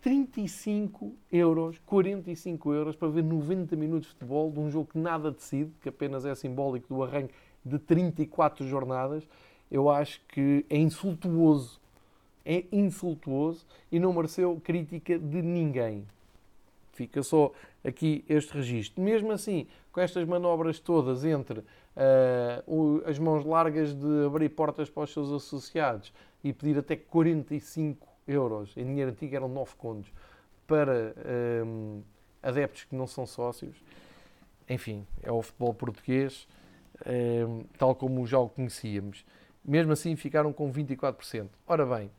35 euros, 45 euros para ver 90 minutos de futebol de um jogo que nada decide, que apenas é simbólico do arranque de 34 jornadas, eu acho que é insultuoso. É insultuoso e não mereceu crítica de ninguém. Fica só aqui este registro. Mesmo assim, com estas manobras todas entre uh, as mãos largas de abrir portas para os seus associados e pedir até 45 euros, em dinheiro antigo eram 9 contos, para um, eh, adeptos que não são sócios. Enfim, é o futebol português, um, tal como já o conhecíamos. Mesmo assim, ficaram com 24%. Ora bem,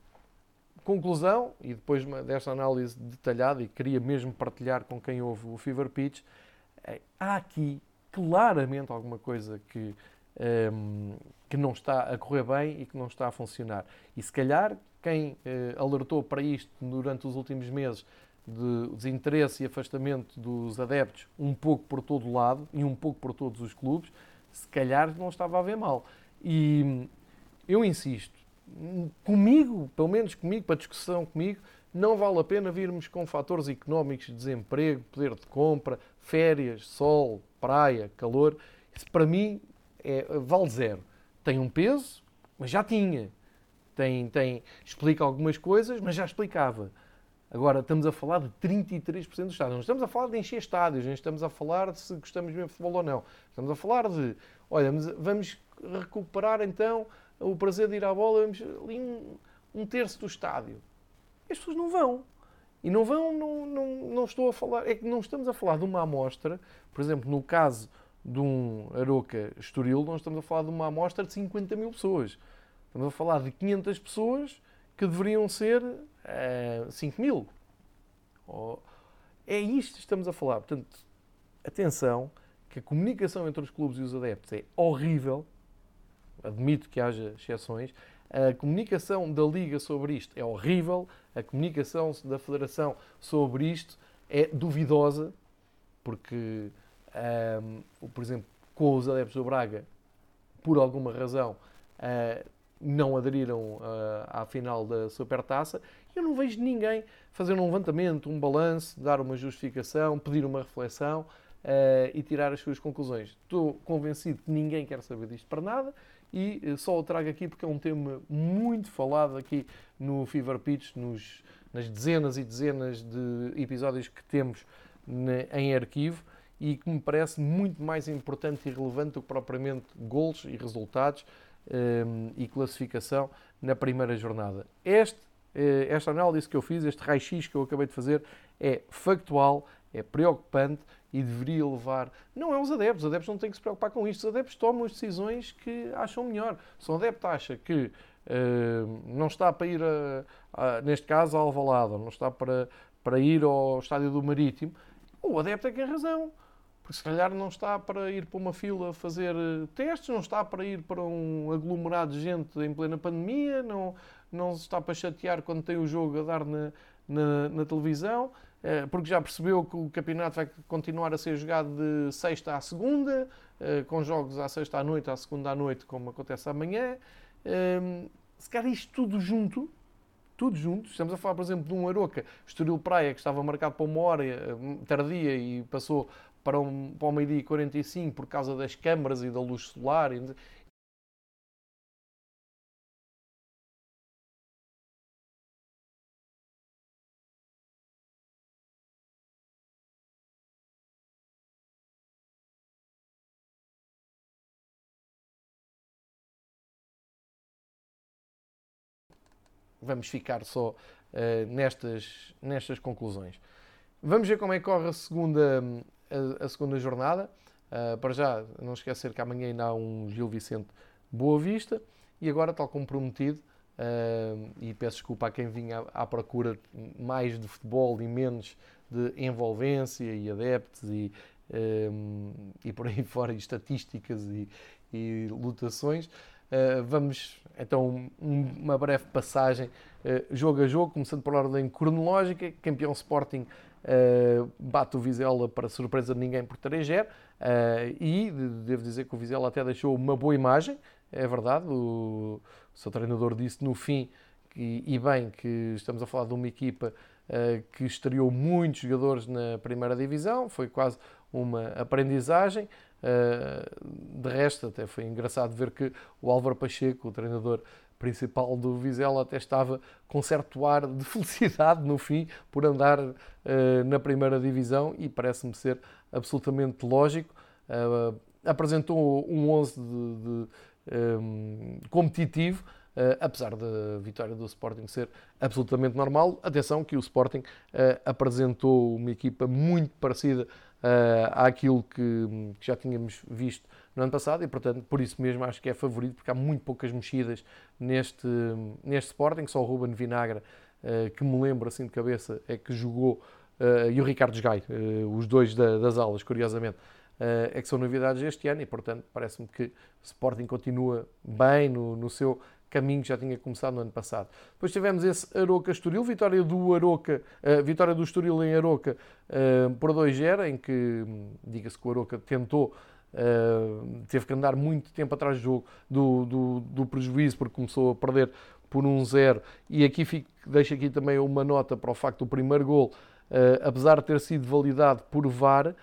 conclusão, e depois desta análise detalhada, e queria mesmo partilhar com quem ouve o Fever Pitch, há aqui claramente alguma coisa que, um, ehm, que não está a correr bem e que não está a funcionar. E se calhar quem uh, alertou para isto durante os últimos meses de desinteresse e afastamento dos adeptos, um pouco por todo o lado e um pouco por todos os clubes, se calhar não estava a ver mal. E eu insisto, comigo, pelo menos comigo, para discussão comigo, não vale a pena virmos com fatores económicos de desemprego, poder de compra, férias, sol, praia, calor. Isso para mim é, vale zero. Tem um peso, mas já tinha. Tem, tem, explica algumas coisas, mas já explicava. Agora, estamos a falar de 33% dos estádios. Não estamos a falar de encher estádios, nem estamos a falar de se gostamos mesmo de futebol ou não. Estamos a falar de, olha, vamos recuperar então o prazer de ir à bola, vamos ali um, um terço do estádio as pessoas não vão. E não vão, não, não, não estou a falar, é que não estamos a falar de uma amostra, por exemplo, no caso de um Aroca Estoril, nós estamos a falar de uma amostra de 50 mil pessoas. Estamos a falar de 500 pessoas que deveriam ser é, eh, 5 mil. Oh, é isto que estamos a falar. Portanto, atenção, que a comunicação entre os clubes e os adeptos é horrível. Admito que haja exceções. A comunicação da Liga sobre isto é horrível a comunicação da Federação sobre isto é duvidosa, porque, um, por exemplo, com os adeptos do Braga, por alguma razão, uh, não aderiram uh, à final da Supertaça. Eu não vejo ninguém fazer um levantamento, um balanço, dar uma justificação, pedir uma reflexão uh, e tirar as suas conclusões. Estou convencido que ninguém quer saber disto para nada e só o trago aqui porque é um tema muito falado aqui no Fever Pitch, nos, nas dezenas e dezenas de episódios que temos em arquivo e que me parece muito mais importante e relevante do que propriamente gols e resultados um, ehm, e classificação na primeira jornada. Este, eh, esta análise que eu fiz, este raio-x que eu acabei de fazer, é factual, é preocupante e deveria levar. Não é os adeptos, os adeptos não têm que se preocupar com isto. Os adeptos tomam as decisões que acham melhor. Se um adepto acha que uh, não está para ir, a, a, neste caso, ao Alvalade, não está para, para ir ao Estádio do Marítimo, o adepto é que tem razão. Porque se calhar não está para ir para uma fila fazer eh, testes, não está para ir para um aglomerado de gente em plena pandemia, não, não está para chatear quando tem o jogo a dar na, na, na televisão. Eh, porque já percebeu que o campeonato vai continuar a ser jogado de sexta à segunda, eh, com jogos à sexta à noite, à segunda à noite, como acontece amanhã. Ehm, se calhar isto tudo junto, tudo juntos. Estamos a falar, por exemplo, de um Aroca, Estoril Praia, que estava marcado para uma hora tardia e passou para, um, o meio-dia e 45 por causa das câmaras e da luz solar. Vamos ficar só uh, nestas, nestas conclusões. Vamos ver como é que corre a segunda, a, a segunda jornada. Uh, para já, não esquecer que amanhã ainda há um Gil Vicente Boa Vista. E agora, tal como prometido, uh, e peço desculpa a quem vinha à, à, procura mais de futebol e menos de envolvência e adeptos e, e por aí fora, e estatísticas e, e lutações, uh, vamos então, uma breve passagem, uh, jogo a jogo, começando por ordem cronológica. Campeão Sporting uh, bate o Vizela para surpresa de ninguém por 3-0. Uh, eh, e devo dizer que o Vizela até deixou uma boa imagem, é verdade. O, o seu treinador disse no fim, que, e bem, que estamos a falar de uma equipa que estreou muitos jogadores na primeira divisão, foi quase uma aprendizagem. Eh, de resto, até foi engraçado ver que o Álvaro Pacheco, o treinador principal do Vizela, até estava com certo ar de felicidade no fim por andar uh, na primeira divisão e parece-me ser absolutamente lógico. Uh, apresentou um 11 de, de, um, ehm, competitivo, Uh, apesar da vitória do Sporting ser absolutamente normal. Atenção que o Sporting uh, apresentou uma equipa muito parecida àquilo que, que, já tínhamos visto no ano passado e, portanto, por isso mesmo acho que é favorito, porque há muito poucas mexidas neste, neste Sporting. Só o Ruben Vinagre, uh, que me lembro assim de cabeça, é que jogou, uh, e o Ricardo Gai, os dois da, das aulas, curiosamente. é que são novidades este ano e, portanto, parece-me que o Sporting continua bem no, no seu caminho que já tinha começado no ano passado. Depois tivemos esse Aroca-Estoril, vitória do Aroca, uh, vitória do Estoril em Aroca uh, por 2-0, em que, diga-se que o Aroca tentou, uh, teve que andar muito tempo atrás do jogo, do, do, do prejuízo, porque começou a perder por 1-0, e aqui fico, deixo aqui também uma nota para o facto do primeiro gol, apesar de ter sido validado por VAR,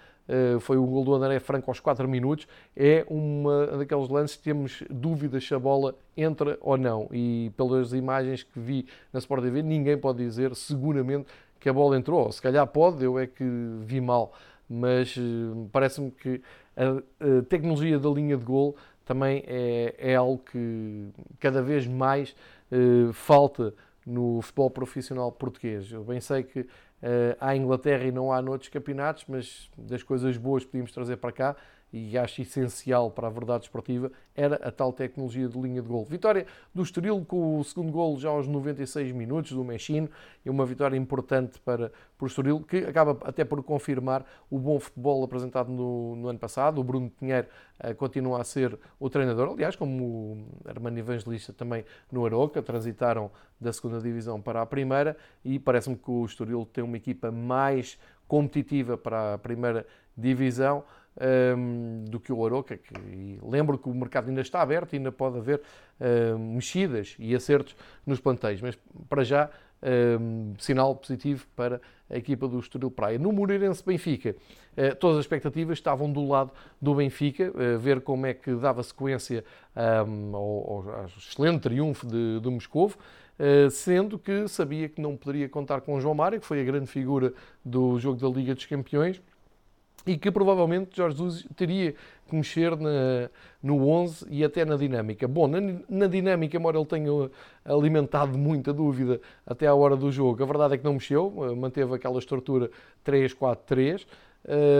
foi o gol do André Franco aos 4 minutos, é uma daqueles lances que temos dúvidas se a bola entra ou não. E pelas imagens que vi na Sport TV, ninguém pode dizer seguramente que a bola entrou. Ou se calhar pode, eu é que vi mal. Mas eh, parece-me que a, tecnologia da linha de gol também é, é algo que cada vez mais uh, falta no futebol profissional português. Eu bem sei que uh, há Inglaterra e não há noutros campeonatos, mas das coisas boas que podíamos trazer para cá e acho essencial para a verdade esportiva, era a tal tecnologia de linha de gol. Vitória do Estoril com o segundo gol já aos 96 minutos do Mexino, e uma vitória importante para, para o Estoril, que acaba até por confirmar o bom futebol apresentado no, no ano passado. O Bruno Pinheiro uh, continua a ser o treinador, aliás, como o Armando Evangelista também no Aroca, transitaram da segunda divisão para a primeira, e parece-me que o Estoril tem uma equipa mais competitiva para a primeira divisão um, do que o Aroca. Que, lembro que o mercado ainda está aberto ainda pode haver um, mexidas e acertos nos planteios, mas para já um, sinal positivo para a equipa do Estoril Praia. No Moreirense Benfica, uh, todas as expectativas estavam do lado do Benfica, uh, ver como é que dava sequência um, ao, ao, excelente triunfo de, do Moscovo, uh, sendo que sabia que não poderia contar com o João Mário, que foi a grande figura do jogo da Liga dos Campeões, e que provavelmente Jorge Jesus teria que mexer na, no 11 e até na dinâmica. Bom, na, na dinâmica, embora ele tenha alimentado muita dúvida até à hora do jogo, a verdade é que não mexeu, manteve aquela estrutura 3-4-3.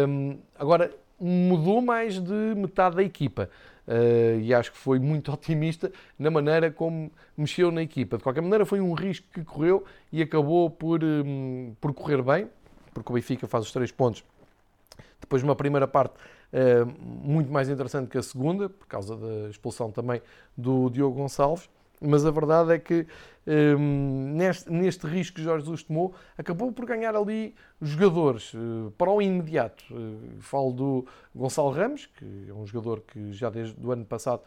Um, agora, mudou mais de metade da equipa. Uh, e acho que foi muito otimista na maneira como mexeu na equipa. De qualquer maneira, foi um risco que correu e acabou por, um, por correr bem, porque o Benfica faz os três pontos depois, uma primeira parte uh, muito mais interessante que a segunda, por causa da expulsão também do Diogo Gonçalves. mas a verdade é que um, neste, neste risco que Jorge Jesus tomou, acabou por ganhar ali jogadores uh, para o imediato. Uh, falo do Gonçalo Ramos, que é um jogador que já desde o ano passado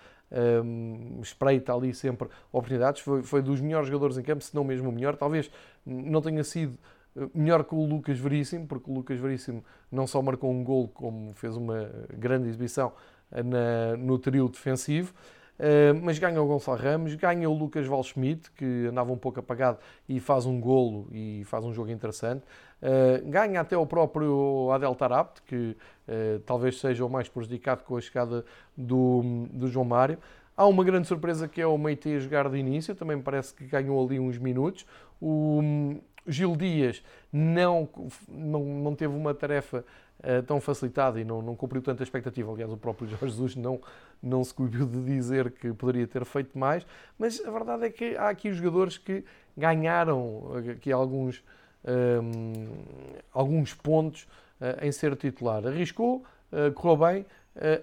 um, espreita ali sempre oportunidades, foi, foi dos melhores jogadores em campo, se não mesmo o melhor. Talvez não tenha sido eh, melhor que o Lucas Veríssimo, porque o Lucas Veríssimo não só marcou um gol, como fez uma grande exibição na, no trio defensivo. Uh, mas ganha o Gonçalo Ramos, ganha o Lucas Valschmidt, que andava um pouco apagado e faz um golo e faz um jogo interessante. Uh, ganha até o próprio Adel Tarabt, que uh, talvez seja o mais prejudicado com a chegada do, do João Mário. Há uma grande surpresa que é o Meite a jogar de início, também parece que ganhou ali uns minutos. O Gil Dias não, não, não teve uma tarefa uh, tão facilitada e não, não cumpriu tanta expectativa. Aliás, o próprio Jorge Jesus não, não se coibiu de dizer que poderia ter feito mais, mas a verdade é que há aqui jogadores que ganharam aqui alguns, um, ehm, alguns pontos uh, em ser titular. Arriscou, uh, correu bem,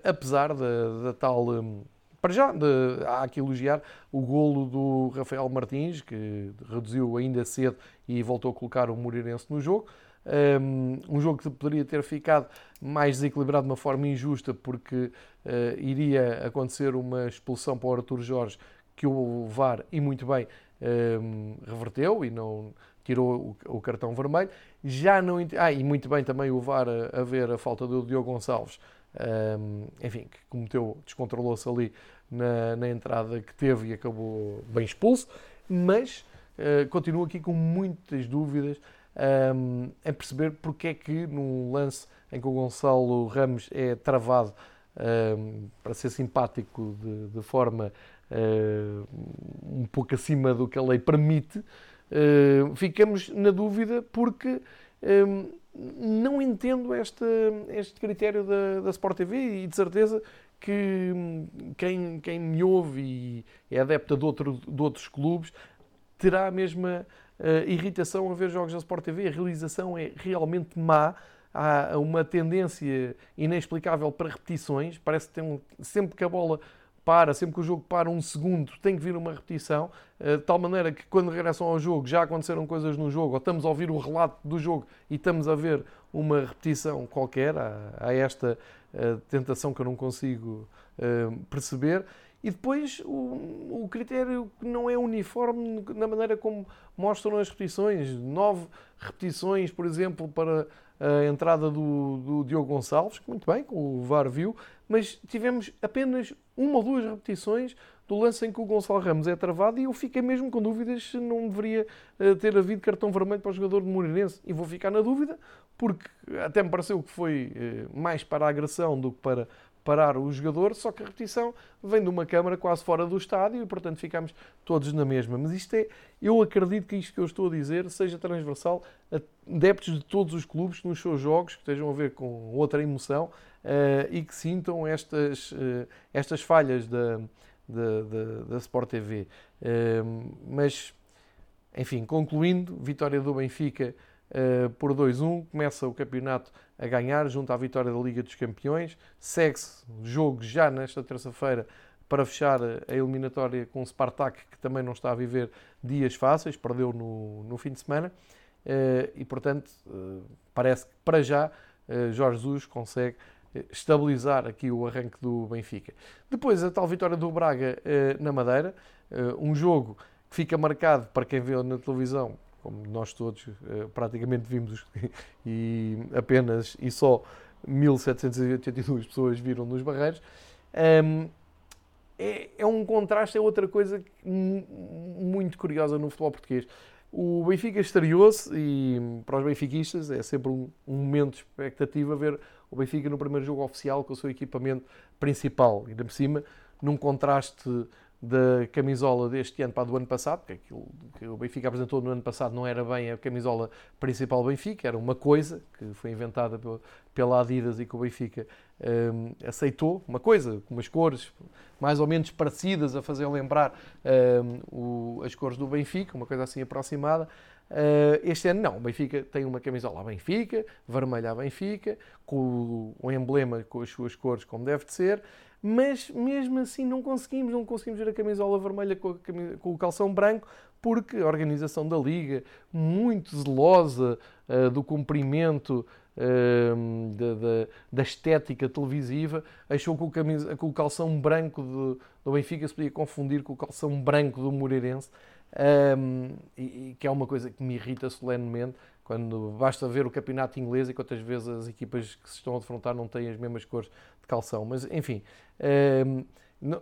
apesar da, da tal. Um, para já, de, há que elogiar o golo do Rafael Martins, que reduziu ainda cedo e voltou a colocar o Moreirense no jogo. Um jogo que poderia ter ficado mais desequilibrado de uma forma injusta, porque uh, iria acontecer uma expulsão para o Arthur Jorge, que o VAR, e muito bem, um, reverteu e não tirou o, o, cartão vermelho. Já não. Ah, e muito bem também o VAR a, a ver a falta do Diogo Gonçalves, um, enfim, que cometeu, descontrolou-se ali na, na, entrada que teve e acabou bem expulso, mas uh, continuo aqui com muitas dúvidas um, em perceber porque é que num lance em que o Gonçalo Ramos é travado um, para ser simpático de, de forma uh, um pouco acima do que a lei permite, uh, ficamos na dúvida porque um, não entendo este, este critério da, da Sport TV e de certeza que quem, quem me ouve e é adepta de, outro, de outros clubes terá a mesma uh, irritação a ver jogos da Sport TV. A realização é realmente má. Há uma tendência inexplicável para repetições. Parece que tem um, sempre que a bola para, sempre que o jogo para um segundo, tem que vir uma repetição, eh, de tal maneira que quando regressam ao jogo já aconteceram coisas no jogo, ou estamos a ouvir o relato do jogo e estamos a ver uma repetição qualquer, há, esta eh, tentação que eu não consigo perceber. E depois o, o critério que não é uniforme na maneira como mostram as repetições. Nove repetições, por exemplo, para a entrada do, do Diogo Gonçalves, que muito bem, com o VAR viu, mas tivemos apenas uma ou duas repetições do lance em que o Gonçalo Ramos é travado e eu fiquei mesmo com dúvidas se não deveria eh, ter havido cartão vermelho para o jogador de Moreirense. E vou ficar na dúvida, porque até me pareceu que foi eh, mais para a agressão do que para parar o jogador, só que a repetição vem de uma câmara quase fora do estádio e, portanto, ficamos todos na mesma. Mas isto é, eu acredito que isto que eu estou a dizer seja transversal a adeptos de todos os clubes nos seus jogos, que estejam a ver com outra emoção uh, e que sintam estas, uh, estas falhas da, da, da, da Sport TV. Uh, eh, mas, enfim, concluindo, vitória do Benfica por 2-1, começa o campeonato a ganhar, junto à vitória da Liga dos Campeões. Segue-se jogo já nesta terça-feira para fechar a eliminatória com o Spartak, que também não está a viver dias fáceis, perdeu no, no fim de semana. Uh, e, portanto, uh, parece que para já Jorge Jesus consegue estabilizar aqui o arranque do Benfica. Depois, a tal vitória do Braga na Madeira, um jogo que fica marcado para quem vê na televisão como nós todos uh, praticamente vimos e apenas e só 1782 pessoas viram nos Barreiros. É, é, um contraste, é outra coisa muito curiosa no futebol português. O Benfica estreou-se e para os benfiquistas é sempre um, momento de expectativa ver o Benfica no primeiro jogo oficial com o seu equipamento principal. E, por cima, num contraste da camisola deste ano para a do ano passado, porque aquilo que o Benfica apresentou no ano passado não era bem a camisola principal do Benfica, era uma coisa que foi inventada pela Adidas e que o Benfica um, aceitou, uma coisa com umas cores mais ou menos parecidas a fazer lembrar um, o, as cores do Benfica, uma coisa assim aproximada. Uh, este ano não, o Benfica tem uma camisola a Benfica, vermelha a Benfica, com o, o emblema com as suas cores como deve de ser, mas mesmo assim não conseguimos, não conseguimos ver a camisola vermelha com, com o calção branco, porque a organização da Liga, muito zelosa uh, do cumprimento uh, da, da, da, estética televisiva, achou que o, camisa, que o calção branco do, do, Benfica se podia confundir com o calção branco do Moreirense, um, e, e, que é uma coisa que me irrita solenemente, quando basta ver o campeonato inglês e quantas vezes as equipas que se estão a defrontar não têm as mesmas cores de calção. Mas, enfim, um,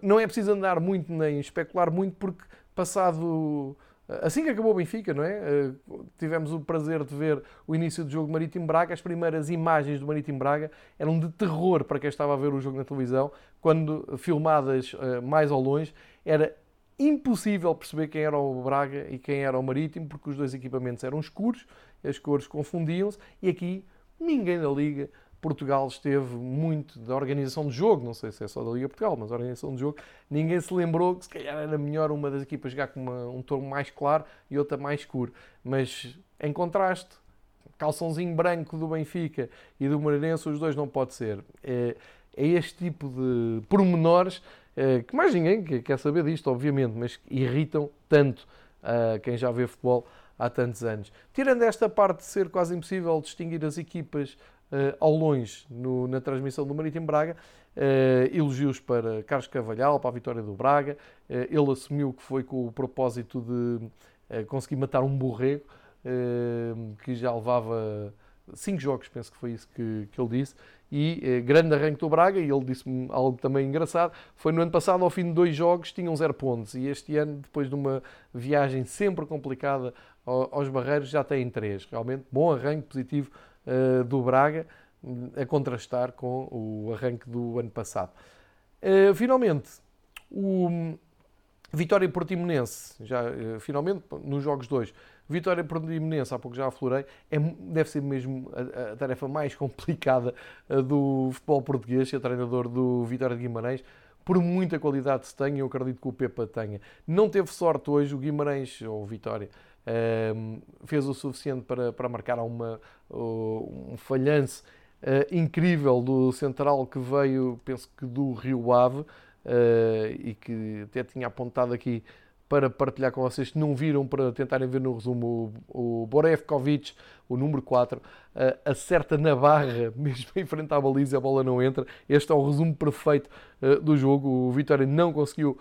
não é preciso andar muito nem especular muito, porque passado Assim que acabou o Benfica, não é? Eh, tivemos o prazer de ver o início do jogo Marítimo Braga. As primeiras imagens do Marítimo Braga eram de terror para quem estava a ver o jogo na televisão, quando filmadas eh, mais ao longe, era impossível perceber quem era o Braga e quem era o Marítimo, porque os dois equipamentos eram escuros, as cores confundiam-se, e aqui ninguém da Liga Portugal esteve muito da organização do jogo, não sei se é só da Liga Portugal, mas a organização do jogo, ninguém se lembrou que se calhar era melhor uma das equipas jogar com uma, um tom mais claro e outra mais escuro. Mas em contraste, calçãozinho branco do Benfica e do Moreirense, os dois não pode ser. É, é este tipo de pormenores é, que mais ninguém quer saber disto, obviamente, mas irritam tanto uh, quem já vê futebol há tantos anos. Tirando esta parte de ser quase impossível distinguir as equipas uh, ao longe no, na transmissão do Marítimo Braga. Uh, elogios para Carlos Cavalhal, para a vitória do Braga. Uh, ele assumiu que foi com o propósito de conseguir matar um borrego, que já levava cinco jogos, penso que foi isso que, que ele disse. E grande arranque do Braga, e ele disse-me algo também engraçado, foi no ano passado, ao fim de dois jogos, tinham zero pontos, e este ano, depois de uma viagem sempre complicada aos Barreiros, já têm três. Realmente, bom arranque positivo uh, do Braga, a contrastar com o arranque do ano passado. Uh, finalmente, o Vitória Portimonense, já uh, finalmente, nos jogos 2, Vitória Portimonense, há pouco já aflorei, é, deve ser mesmo a, a tarefa mais complicada do futebol português, ser treinador do Vitória de Guimarães, por muita qualidade se tenha, eu acredito que o Pepa tenha. Não teve sorte hoje o Guimarães, ou Vitória, fez o suficiente para, para marcar uma, um falhanço uh, incrível do central que veio, penso que do Rio Ave, uh, e que até tinha apontado aqui para partilhar com vocês, que não viram, para tentarem ver no resumo, o, o Borevkovic, o número 4, uh, acerta na barra, mesmo em frente à baliza, a bola não entra. Este é o resumo perfeito do jogo. O Vitória não conseguiu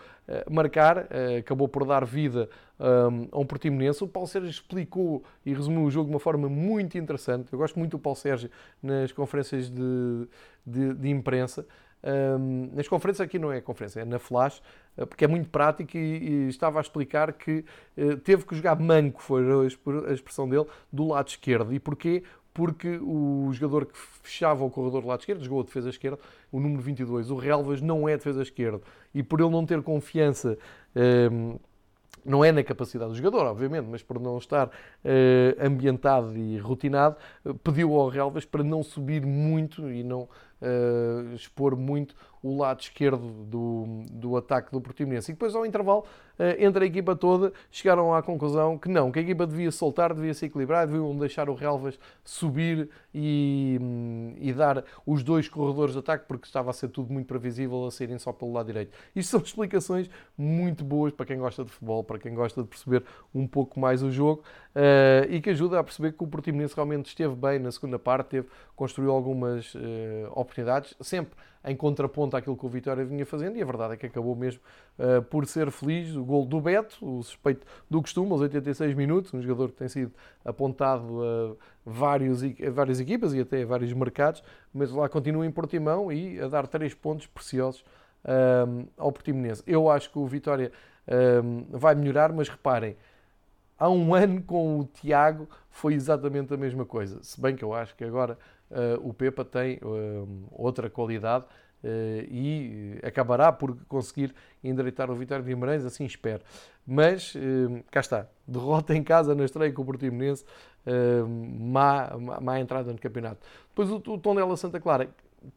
marcar, acabou por dar vida a um Portimonense. O Paulo Sérgio explicou e resumiu o jogo de uma forma muito interessante. Eu gosto muito do Paulo Sérgio nas conferências de, de, de imprensa. Um, nas conferências aqui não é conferência, é na Flash, eh, porque é muito prático e, e estava a explicar que uh, teve que jogar manco, foi a expressão dele, do lado esquerdo. E porquê? Porque o jogador que fechava o corredor do lado esquerdo, jogou a defesa esquerda, o número 22, o Relvas, não é defesa esquerda. E por ele não ter confiança um, não é na capacidade do jogador, obviamente, mas por não estar uh, ambientado e rotinado, pediu ao Relvas para não subir muito e não uh, expor muito o lado esquerdo do, do ataque do Portimonense. E depois, ao intervalo, uh, entre a equipa toda, chegaram à conclusão que não, que a equipa devia soltar, devia se equilibrar, deviam deixar o Relvas subir e, um, e dar os dois corredores de ataque, porque estava a ser tudo muito previsível a saírem só pelo lado direito. Isto são explicações muito boas para quem gosta de futebol, para quem gosta de perceber um pouco mais o jogo uh, e que ajuda a perceber que o Portimonense realmente esteve bem na segunda parte, teve, construiu algumas uh, oportunidades, sempre em contraponto àquilo que o Vitória vinha fazendo, e a verdade é que acabou mesmo uh, por ser feliz. O gol do Beto, o suspeito do costume, aos 86 minutos, um jogador que tem sido apontado a, vários, a várias equipas e até a vários mercados, mas lá continua em Portimão e a dar três pontos preciosos um, ehm, ao Portimonense. Eu acho que o Vitória um, ehm, vai melhorar, mas reparem, há um ano com o Tiago foi exatamente a mesma coisa. Se bem que eu acho que agora o Pepa tem uh, outra qualidade uh, e acabará por conseguir endireitar o Vitória de Guimarães, assim espero. Mas cá está, derrota em casa na estreia com o Portimonense, má, má, entrada no campeonato. Depois o, o Tondela Santa Clara,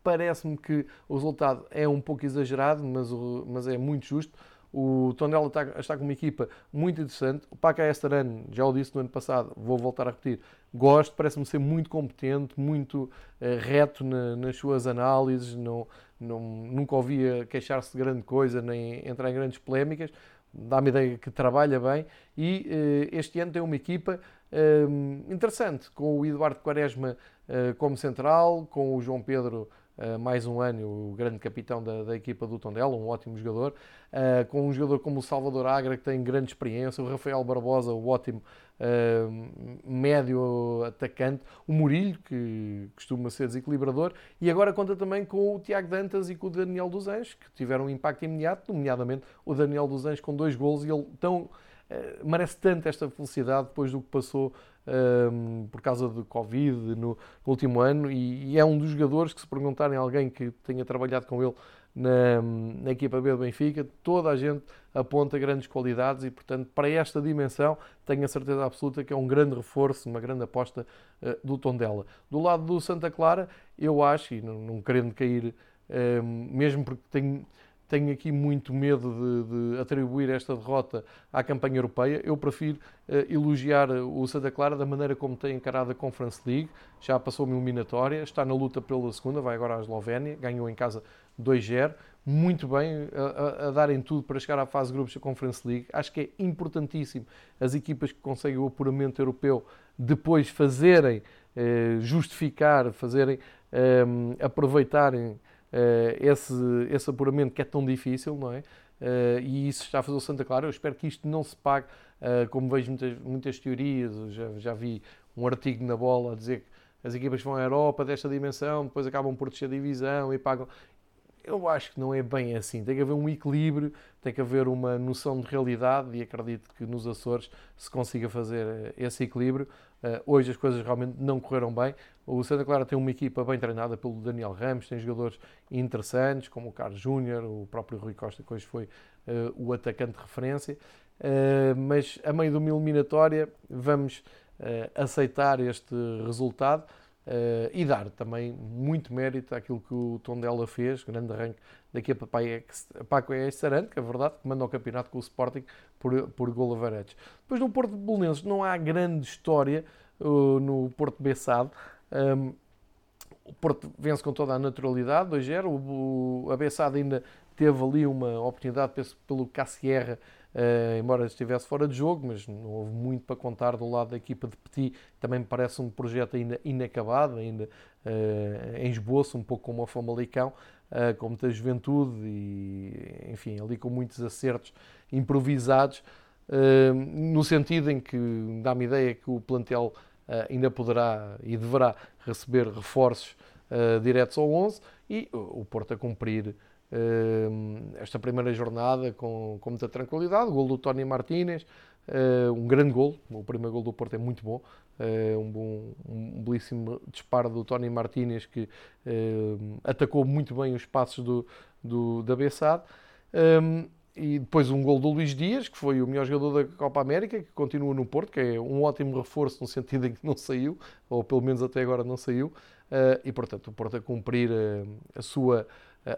parece-me que o resultado é um pouco exagerado, mas, mas é muito justo. O Tondela está, está, com uma equipa muito interessante. O Paca Estaran, já o disse no ano passado, vou voltar a repetir, gosto, parece-me ser muito competente, muito uh, reto na, nas suas análises, não, não, nunca ouvia queixar-se de grande coisa nem entrar em grandes polémicas. Dá-me ideia que trabalha bem e uh, este ano tem uma equipa uh, interessante, com o Eduardo Quaresma como central, com o João Pedro Uh, mais um ano, o grande capitão da, da equipa do Tondela, um ótimo jogador, uh, com um jogador como o Salvador Agra, que tem grande experiência, o Rafael Barbosa, o ótimo uh, médio atacante, o Murilho, que costuma ser desequilibrador, e agora conta também com o Tiago Dantas e com o Daniel dos Anjos, que tiveram um impacto imediato, nomeadamente o Daniel dos Anjos com dois golos, e ele tão, merece tanto esta felicidade depois do que passou um, por causa de Covid no, último ano e, e, é um dos jogadores que, se perguntarem a alguém que tenha trabalhado com ele na, na equipa B do Benfica, toda a gente aponta grandes qualidades e, portanto, para esta dimensão, tenho a certeza absoluta que é um grande reforço, uma grande aposta uh, do Tondela. Do lado do Santa Clara, eu acho, e não, não querendo cair, mesmo porque tenho tenho aqui muito medo de, de, atribuir esta derrota à campanha europeia. Eu prefiro uh, elogiar o Santa Clara da maneira como tem encarado a Conference League. Já passou uma eliminatória, está na luta pela segunda, vai agora à Eslovénia, ganhou em casa 2-0. Muito bem a, a, darem tudo para chegar à fase de grupos da Conference League. Acho que é importantíssimo as equipas que conseguem o apuramento europeu depois fazerem, eh, justificar, fazerem, eh, aproveitarem eh, esse, esse apuramento que é tão difícil, não é? Uh, e isso está a fazer o Santa Clara. Eu espero que isto não se pague, uh, como vejo muitas, muitas teorias, já, já, vi um artigo na bola a dizer que as equipas vão à Europa desta dimensão, depois acabam por descer a divisão e pagam. Eu acho que não é bem assim. Tem que haver um equilíbrio, tem que haver uma noção de realidade e acredito que nos Açores se consiga fazer esse equilíbrio. Uh, hoje as coisas realmente não correram bem. O Santa Clara tem uma equipa bem treinada pelo Daniel Ramos, tem jogadores interessantes, como o Carlos Júnior, o próprio Rui Costa, que hoje foi uh, o atacante de referência. Uh, mas a meio de uma eliminatória vamos aceitar este resultado Uh, e dar também muito mérito àquilo que o Tondela fez, grande arranque daqui a Paco Sarante, que é verdade, que manda o campeonato com o Sporting por, por gol Depois no Porto de Belenenses não há grande história uh, no Porto Bessado. Um, o Porto vence com toda a naturalidade, 2-0. A Bessado ainda teve ali uma oportunidade, penso, pelo Cassierra, Uh, embora estivesse fora de jogo, mas não houve muito para contar do lado da equipa de Petit. Também me parece um projeto ainda inacabado, ainda uh, em esboço, um pouco como a Famalicão, uh, com muita juventude e, enfim, ali com muitos acertos improvisados, no sentido em que dá-me ideia que o plantel ainda poderá e deverá receber reforços diretos ao 11 e o Porto a cumprir esta primeira jornada com, com muita tranquilidade. O gol do Tony Martínez, ah, um grande gol. O primeiro gol do Porto é muito bom. Ah, um, bom, um belíssimo disparo do Tony Martínez que atacou muito bem os passos do, do, da Bessade. e depois um gol do Luís Dias, que foi o melhor jogador da Copa América, que continua no Porto, que é um ótimo reforço no sentido em que não saiu, ou pelo menos até agora não saiu. E portanto, o Porto a cumprir a sua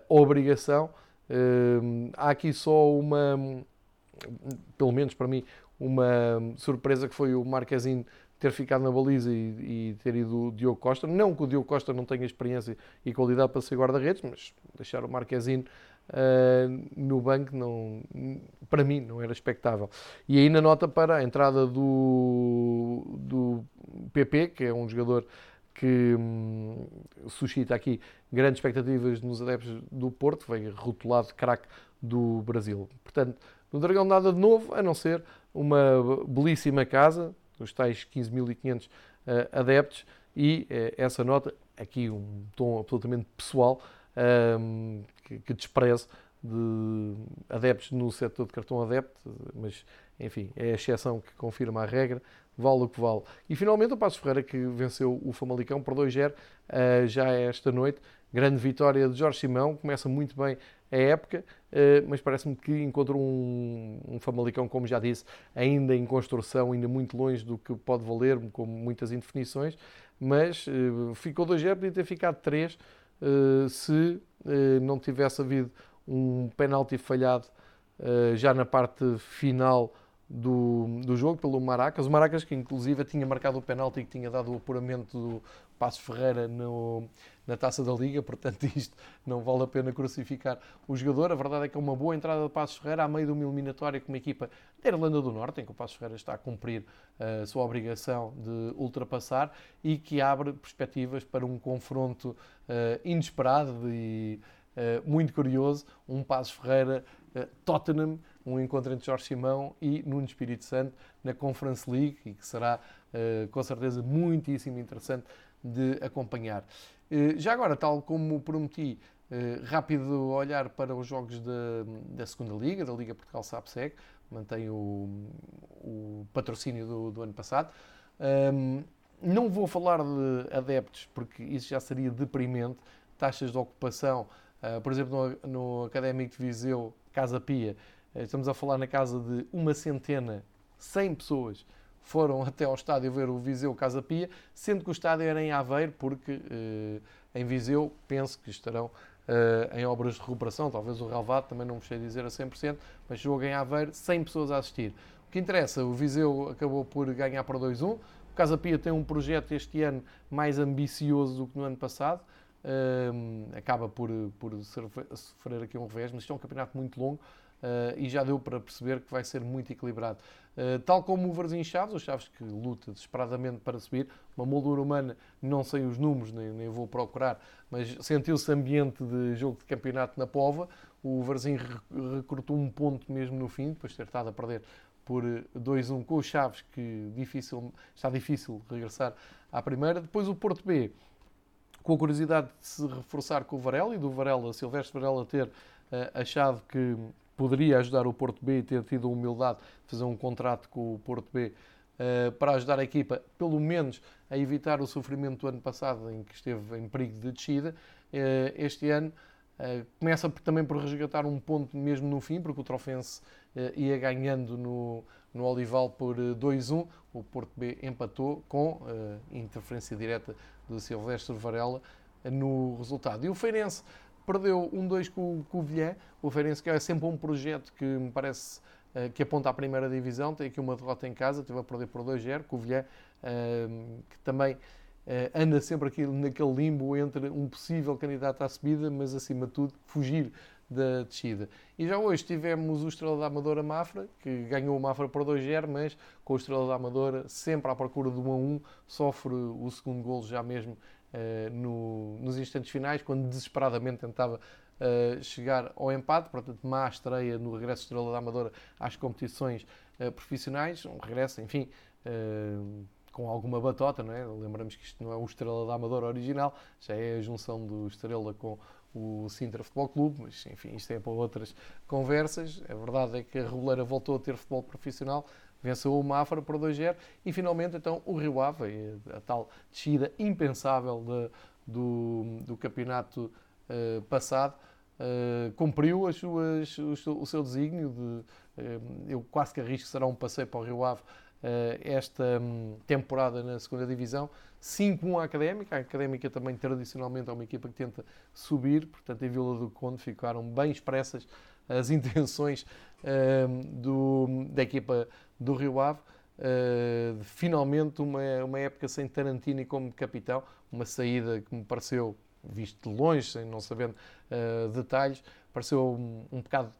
obrigação. Hum, há aqui só uma, pelo menos para mim, uma surpresa que foi o Marquezinho ter ficado na baliza e, e, ter ido o Diogo Costa. Não que o Diogo Costa não tenha experiência e qualidade para ser guarda-redes, mas deixar o Marquezinho uh, no banco não, para mim não era expectável. E ainda nota para a entrada do, do PP, que é um jogador que hum, suscita aqui grandes expectativas nos adeptos do Porto, veio rotulado craque do Brasil. Portanto, no Dragão nada de novo, a não ser uma belíssima casa, os tais 15.500 uh, eh, adeptos, e uh, essa nota, aqui um tom absolutamente pessoal, uh, que, que desprezo de adeptos no setor de cartão adepto, mas enfim, é a exceção que confirma a regra vale o que vale. E finalmente o Passos Ferreira que venceu o Famalicão por 2-0 uh, eh, já é esta noite. Grande vitória de Jorge Simão, começa muito bem a época, uh, mas parece-me que encontrou um, um, Famalicão, como já disse, ainda em construção, ainda muito longe do que pode valer, com muitas indefinições, mas uh, ficou 2-0, podia ter ficado 3 se não tivesse havido um penalti falhado já na parte final do, do jogo pelo Maracas. O Maracas que inclusive tinha marcado o penalti que tinha dado o apuramento do Passo Ferreira no, na taça da Liga, portanto isto não vale a pena crucificar o jogador. A verdade é que é uma boa entrada de Passos Ferreira a meio de uma eliminatória com uma equipa da Irlanda do Norte, em que o Passos Ferreira está a cumprir a sua obrigação de ultrapassar e que abre perspectivas para um confronto uh, inesperado e uh, muito curioso, um Passos Ferreira Tottenham, um encontro entre Jorge Simão e Nuno Espírito Santo na Conference League e que será com certeza muitíssimo interessante de acompanhar. Eh, já agora, tal como prometi, eh, rápido olhar para os jogos da, da segunda Liga, da Liga Portugal SAPSEC, mantém o, o patrocínio do, do, ano passado. Um, não vou falar de adeptos, porque isso já seria deprimente. Taxas de ocupação, uh, por exemplo, no, no Académico de Viseu, Casa Pia, uh, estamos a falar na casa de uma centena, 100 pessoas foram até ao estádio ver o Viseu Casa Pia, sendo que o estádio era em Aveiro, porque eh, em Viseu penso que estarão eh, em obras de recuperação, talvez o Relvado, também não me sei dizer a 100%, mas jogo em Aveiro, 100 pessoas a assistir. O que interessa, o Viseu acabou por ganhar para 2-1, o Casa Pia tem um projeto este ano mais ambicioso do que no ano passado, acaba por, por sofrer aqui um revés, mas isto é um campeonato muito longo uh, e já deu para perceber que vai ser muito equilibrado. Uh, tal como o Varzim Chaves, o Chaves que luta desesperadamente para subir, uma moldura humana, não sei os números, nem, nem vou procurar, mas sentiu-se ambiente de jogo de campeonato na Pova. O Varzim recrutou um ponto mesmo no fim, depois de ter estado a perder por 2-1 com o Chaves, que difícil, está difícil regressar à primeira. Depois o Porto B, com a curiosidade de se reforçar com o Varela e do Varela, Silvestre Varela ter uh, achado que poderia ajudar o Porto B e ter tido a humildade de fazer um contrato com o Porto B uh, para ajudar a equipa, pelo menos, a evitar o sofrimento do ano passado, em que esteve em perigo de descida. Uh, este ano começa também por resgatar um ponto mesmo no fim, porque o Trofense ia ganhando no, no Olival por 2-1. O Porto B empatou com interferência direta do Silvestre Varela no resultado. E o Feirense perdeu 1-2 com, com o Vilhã. O Feirense que é sempre um projeto que me parece uh, que aponta à primeira divisão. Tem aqui uma derrota em casa, teve a perder por 2-0 com o Vilhã, uh, que também anda sempre aqui naquele limbo entre um possível candidato à subida, mas acima de tudo fugir da descida. E já hoje tivemos o Estrela da Amadora Mafra, que ganhou o Mafra por 2-0, mas com o Estrela da Amadora sempre à procura do 1-1, sofre o segundo golo já mesmo uh, no, nos instantes finais, quando desesperadamente tentava uh, chegar ao empate. Portanto, má estreia no regresso Estrela da Amadora às competições uh, profissionais. Um regresso, enfim com alguma batota, não é? Lembramos que isto não é o Estrela da Amadora original, já é a junção do Estrela com o Sintra Futebol Clube, mas enfim, isto é para outras conversas. A verdade é que a Reboleira voltou a ter futebol profissional, venceu o Mafra por 2-0 e finalmente então o Rio Ave, a tal descida impensável de, do, do campeonato uh, passado, uh, cumpriu as suas, o, o seu desígnio de, uh, eu quase que arrisco será um passeio para o Rio Ave esta um, temporada na segunda divisão, 5-1 à Académica, a Académica também tradicionalmente é uma equipa que tenta subir, portanto em Vila do Conde ficaram bem expressas as intenções do, da equipa do Rio Ave. Uh, finalmente uma, uma época sem Tarantini como capitão, uma saída que me pareceu, visto de longe, sem não sabendo uh, detalhes, pareceu um, um bocado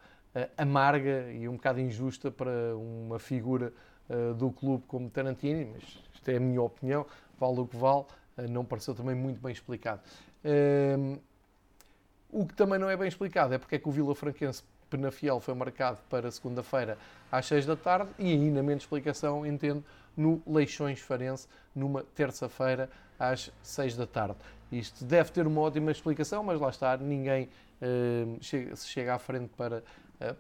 amarga e um bocado injusta para uma figura do clube como Tarantini, mas isto é a minha opinião, vale o que vale, não pareceu também muito bem explicado. o que também não é bem explicado é porque é que o Vila Franquense Penafiel foi marcado para segunda-feira às 6 da tarde e ainda menos explicação, entendo, no Leixões Farense, numa terça-feira às 6 da tarde. Isto deve ter uma ótima explicação, mas lá está, ninguém uh, chega, se chega à frente para uh,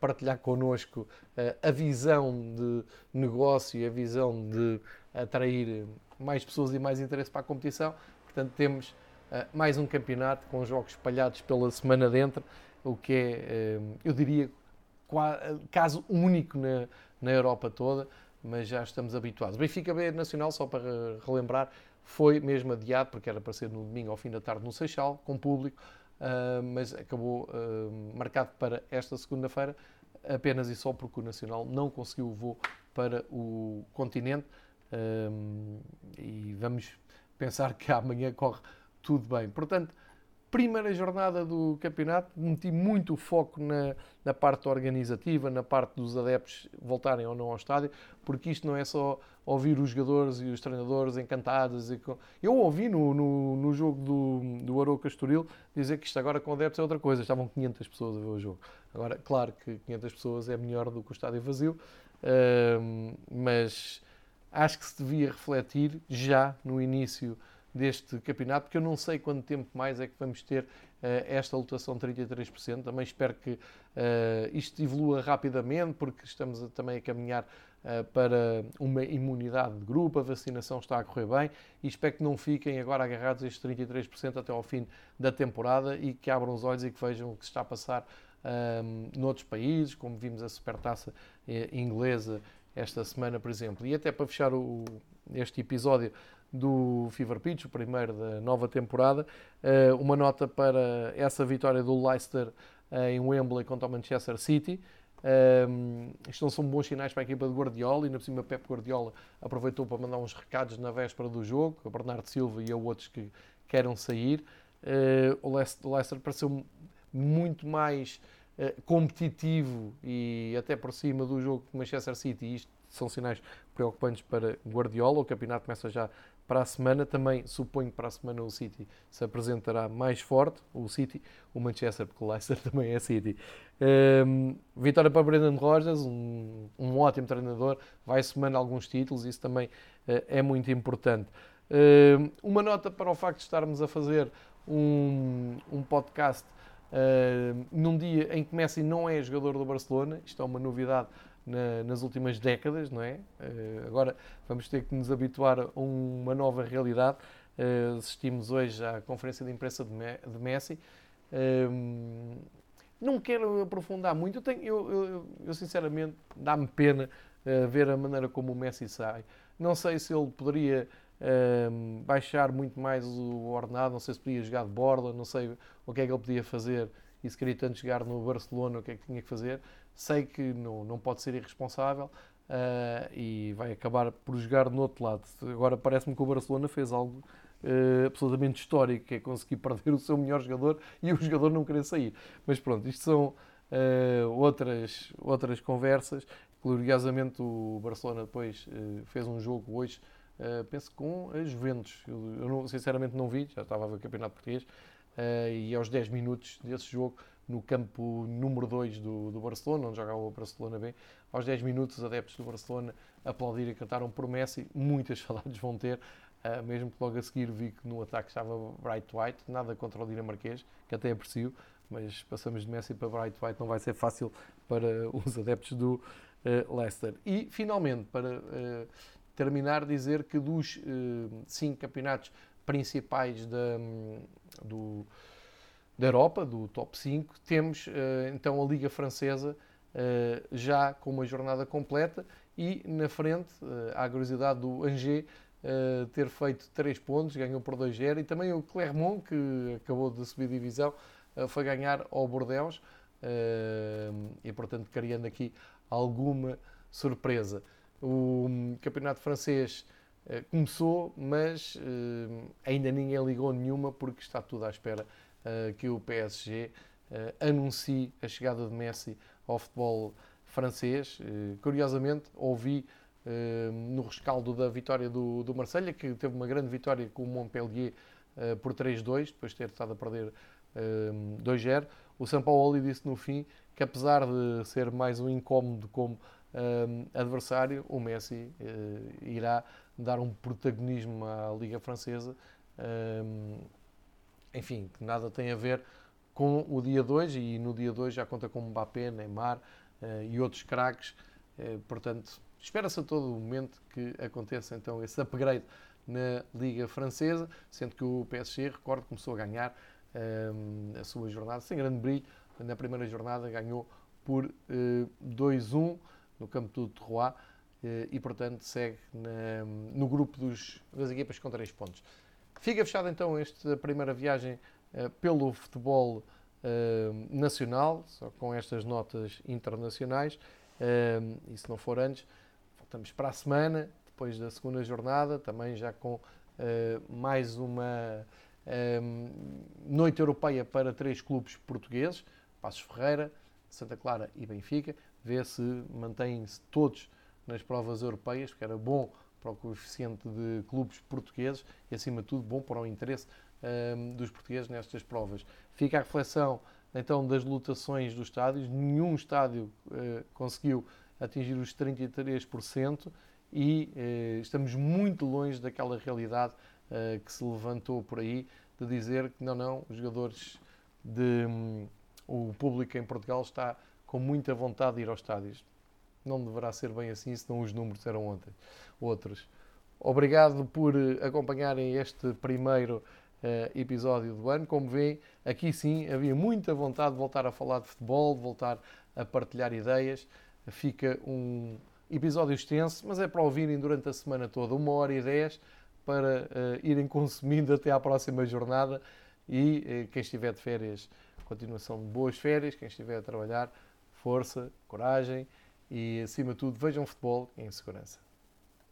partilhar connosco uh, a visão de negócio e a visão de atrair mais pessoas e mais interesse para a competição. Portanto, temos mais um campeonato com jogos espalhados pela semana dentro o que é, eh, eu diria, caso único na Europa toda, mas já estamos habituados. Benfica B Nacional, só para relembrar, foi mesmo adiado, porque era para ser no domingo ao fim da tarde no Seixal, com público, eh, mas acabou eh, marcado para esta segunda-feira, apenas e só porque o Nacional não conseguiu o voo para o continente. e vamos pensar que amanhã corre tudo bem. Portanto, Primeira jornada do campeonato, meti muito foco na, na parte organizativa, na parte dos adeptos voltarem ou não ao estádio, porque isto não é só ouvir os jogadores e os treinadores encantados. E com... Eu ouvi no, no, no, jogo do, do Aroca Estoril dizer que isto agora com adeptos é outra coisa. Estavam 500 pessoas a ver o jogo. Agora, claro que 500 pessoas é melhor do que o estádio vazio, mas acho que se devia refletir já no início deste campeonato, porque eu não sei quanto tempo mais é que vamos ter uh, esta lotação de 33%. Também espero que uh, isto evolua rapidamente, porque estamos a, também a caminhar uh, para uma imunidade de grupo, a vacinação está a correr bem e espero que não fiquem agora agarrados a estes 33% até ao fim da temporada e que abram os olhos e que vejam o que se está a passar um, noutros países, como vimos a supertaça inglesa esta semana, por exemplo. E até para fechar o, este episódio do Fever Pitch, o primeiro da nova temporada, uh, uma nota para essa vitória do Leicester uh, em Wembley contra o Manchester City. Um, isto não são bons sinais para a equipa de Guardiola e, na cima, Pep Guardiola aproveitou para mandar uns recados na véspera do jogo, a Bernardo Silva e a outros que queiram sair. Uh, o Leicester pareceu muito mais uh, competitivo e até por cima do jogo de Manchester City. Isto são sinais preocupantes para Guardiola. O campeonato começa já para a semana. Também suponho que para a semana o City se apresentará mais forte. O City, o Manchester, porque o Leicester também é City. Um, vitória para Brendan Rodgers, um, um ótimo treinador. Vai semana alguns títulos, isso também uh, é muito importante. Uh, uma nota para o facto de estarmos a fazer um, um podcast uh, num dia em que Messi não é jogador do Barcelona. Isto é uma novidade na, nas últimas décadas, não é? Uh, agora vamos ter que nos habituar a uma nova realidade. Uh, assistimos hoje à conferência de imprensa de, Me de Messi. Uh, não quero aprofundar muito, eu, tenho, eu, eu, eu sinceramente dá-me pena ver a maneira como o Messi sai. Não sei se ele poderia baixar muito mais o ordenado, não sei se podia jogar de borda, não sei o que é que ele podia fazer e se queria tanto jogar no Barcelona, o que é que tinha que fazer sei que não, não pode ser irresponsável uh, e vai acabar por jogar no outro lado. Agora parece-me que o Barcelona fez algo uh, absolutamente histórico, que é conseguir perder o seu melhor jogador e o jogador não querer sair. Mas pronto, isto são uh, outras, outras conversas. Curiosamente o Barcelona depois fez um jogo hoje, penso com a Juventus. Eu, eu não, sinceramente não vi, já estava a ver o Campeonato Português, e aos 10 minutos desse jogo no campo número 2 do, do Barcelona, onde jogava o Barcelona B. Aos 10 minutos, os adeptos do Barcelona aplaudiram e cantaram por Messi. Muitas saudades vão ter, uh, mesmo que logo a seguir vi que no ataque estava Bright White. Nada contra o dinamarquês, que até aprecio, mas passamos de Messi para Bright White, não vai ser fácil para os adeptos do uh, Leicester. E, finalmente, para uh, terminar, dizer que dos cinco campeonatos principais da, um, do da Europa, do top 5, temos eh, então a Liga Francesa eh, já com uma jornada completa e na frente eh, a curiosidade do Angers ter feito 3 pontos, ganhou por 2-0 e também o Clermont, que acabou de subir divisão, foi ganhar ao Bordeaux e portanto criando aqui alguma surpresa. O hum, campeonato francês começou, mas ainda ninguém ligou nenhuma porque está tudo à espera que o PSG uh, eh, anuncie a chegada de Messi ao futebol francês. Uh, curiosamente, ouvi no rescaldo da vitória do, do Marselha, que teve uma grande vitória com o Montpellier por 3-2, depois de ter estado a perder 2-0. O São Paulo disse no fim que, apesar de ser mais um incómodo como adversário, o Messi irá dar um protagonismo à Liga Francesa enfim, que nada tem a ver com o dia 2 e no dia 2 já conta com Mbappé, Neymar uh, e outros craques. Uh, portanto, espera-se a todo momento que aconteça então esse upgrade na Liga Francesa, sendo que o PSG, recordo, começou a ganhar uh, a sua jornada sem grande brilho. Na primeira jornada ganhou por 2-1 no campo do Terroir e, portanto, segue na, no grupo dos, das equipas com 3 pontos. Fica fechada então esta primeira viagem uh, pelo futebol uh, nacional, só com estas notas internacionais. Uh, e se não for antes, voltamos para a semana, depois da segunda jornada, também já com mais uma Um, noite europeia para três clubes portugueses, Passos Ferreira, Santa Clara e Benfica. Vê se mantêm-se todos nas provas europeias, porque era bom para o coeficiente de clubes portugueses e, acima de tudo, bom para o interesse um, dos portugueses nestas provas. Fica a reflexão, então, das lotações dos estádios. Nenhum estádio uh, conseguiu atingir os 33% e uh, estamos muito longe daquela realidade uh, que se levantou por aí de dizer que não, não, os jogadores de. Um, o público em Portugal está com muita vontade de ir aos estádios. Não deverá ser bem assim, senão os números eram ontem, outros. Obrigado por acompanharem este primeiro uh, episódio do ano. Como veem, aqui sim havia muita vontade de voltar a falar de futebol, de voltar a partilhar ideias. Fica um episódio extenso, mas é para ouvirem durante a semana toda, uma hora e dez, para uh, irem consumindo até à próxima jornada. E uh, quem estiver de férias, continuação de boas férias. Quem estiver a trabalhar, força, coragem e, acima de tudo, vejam futebol em segurança.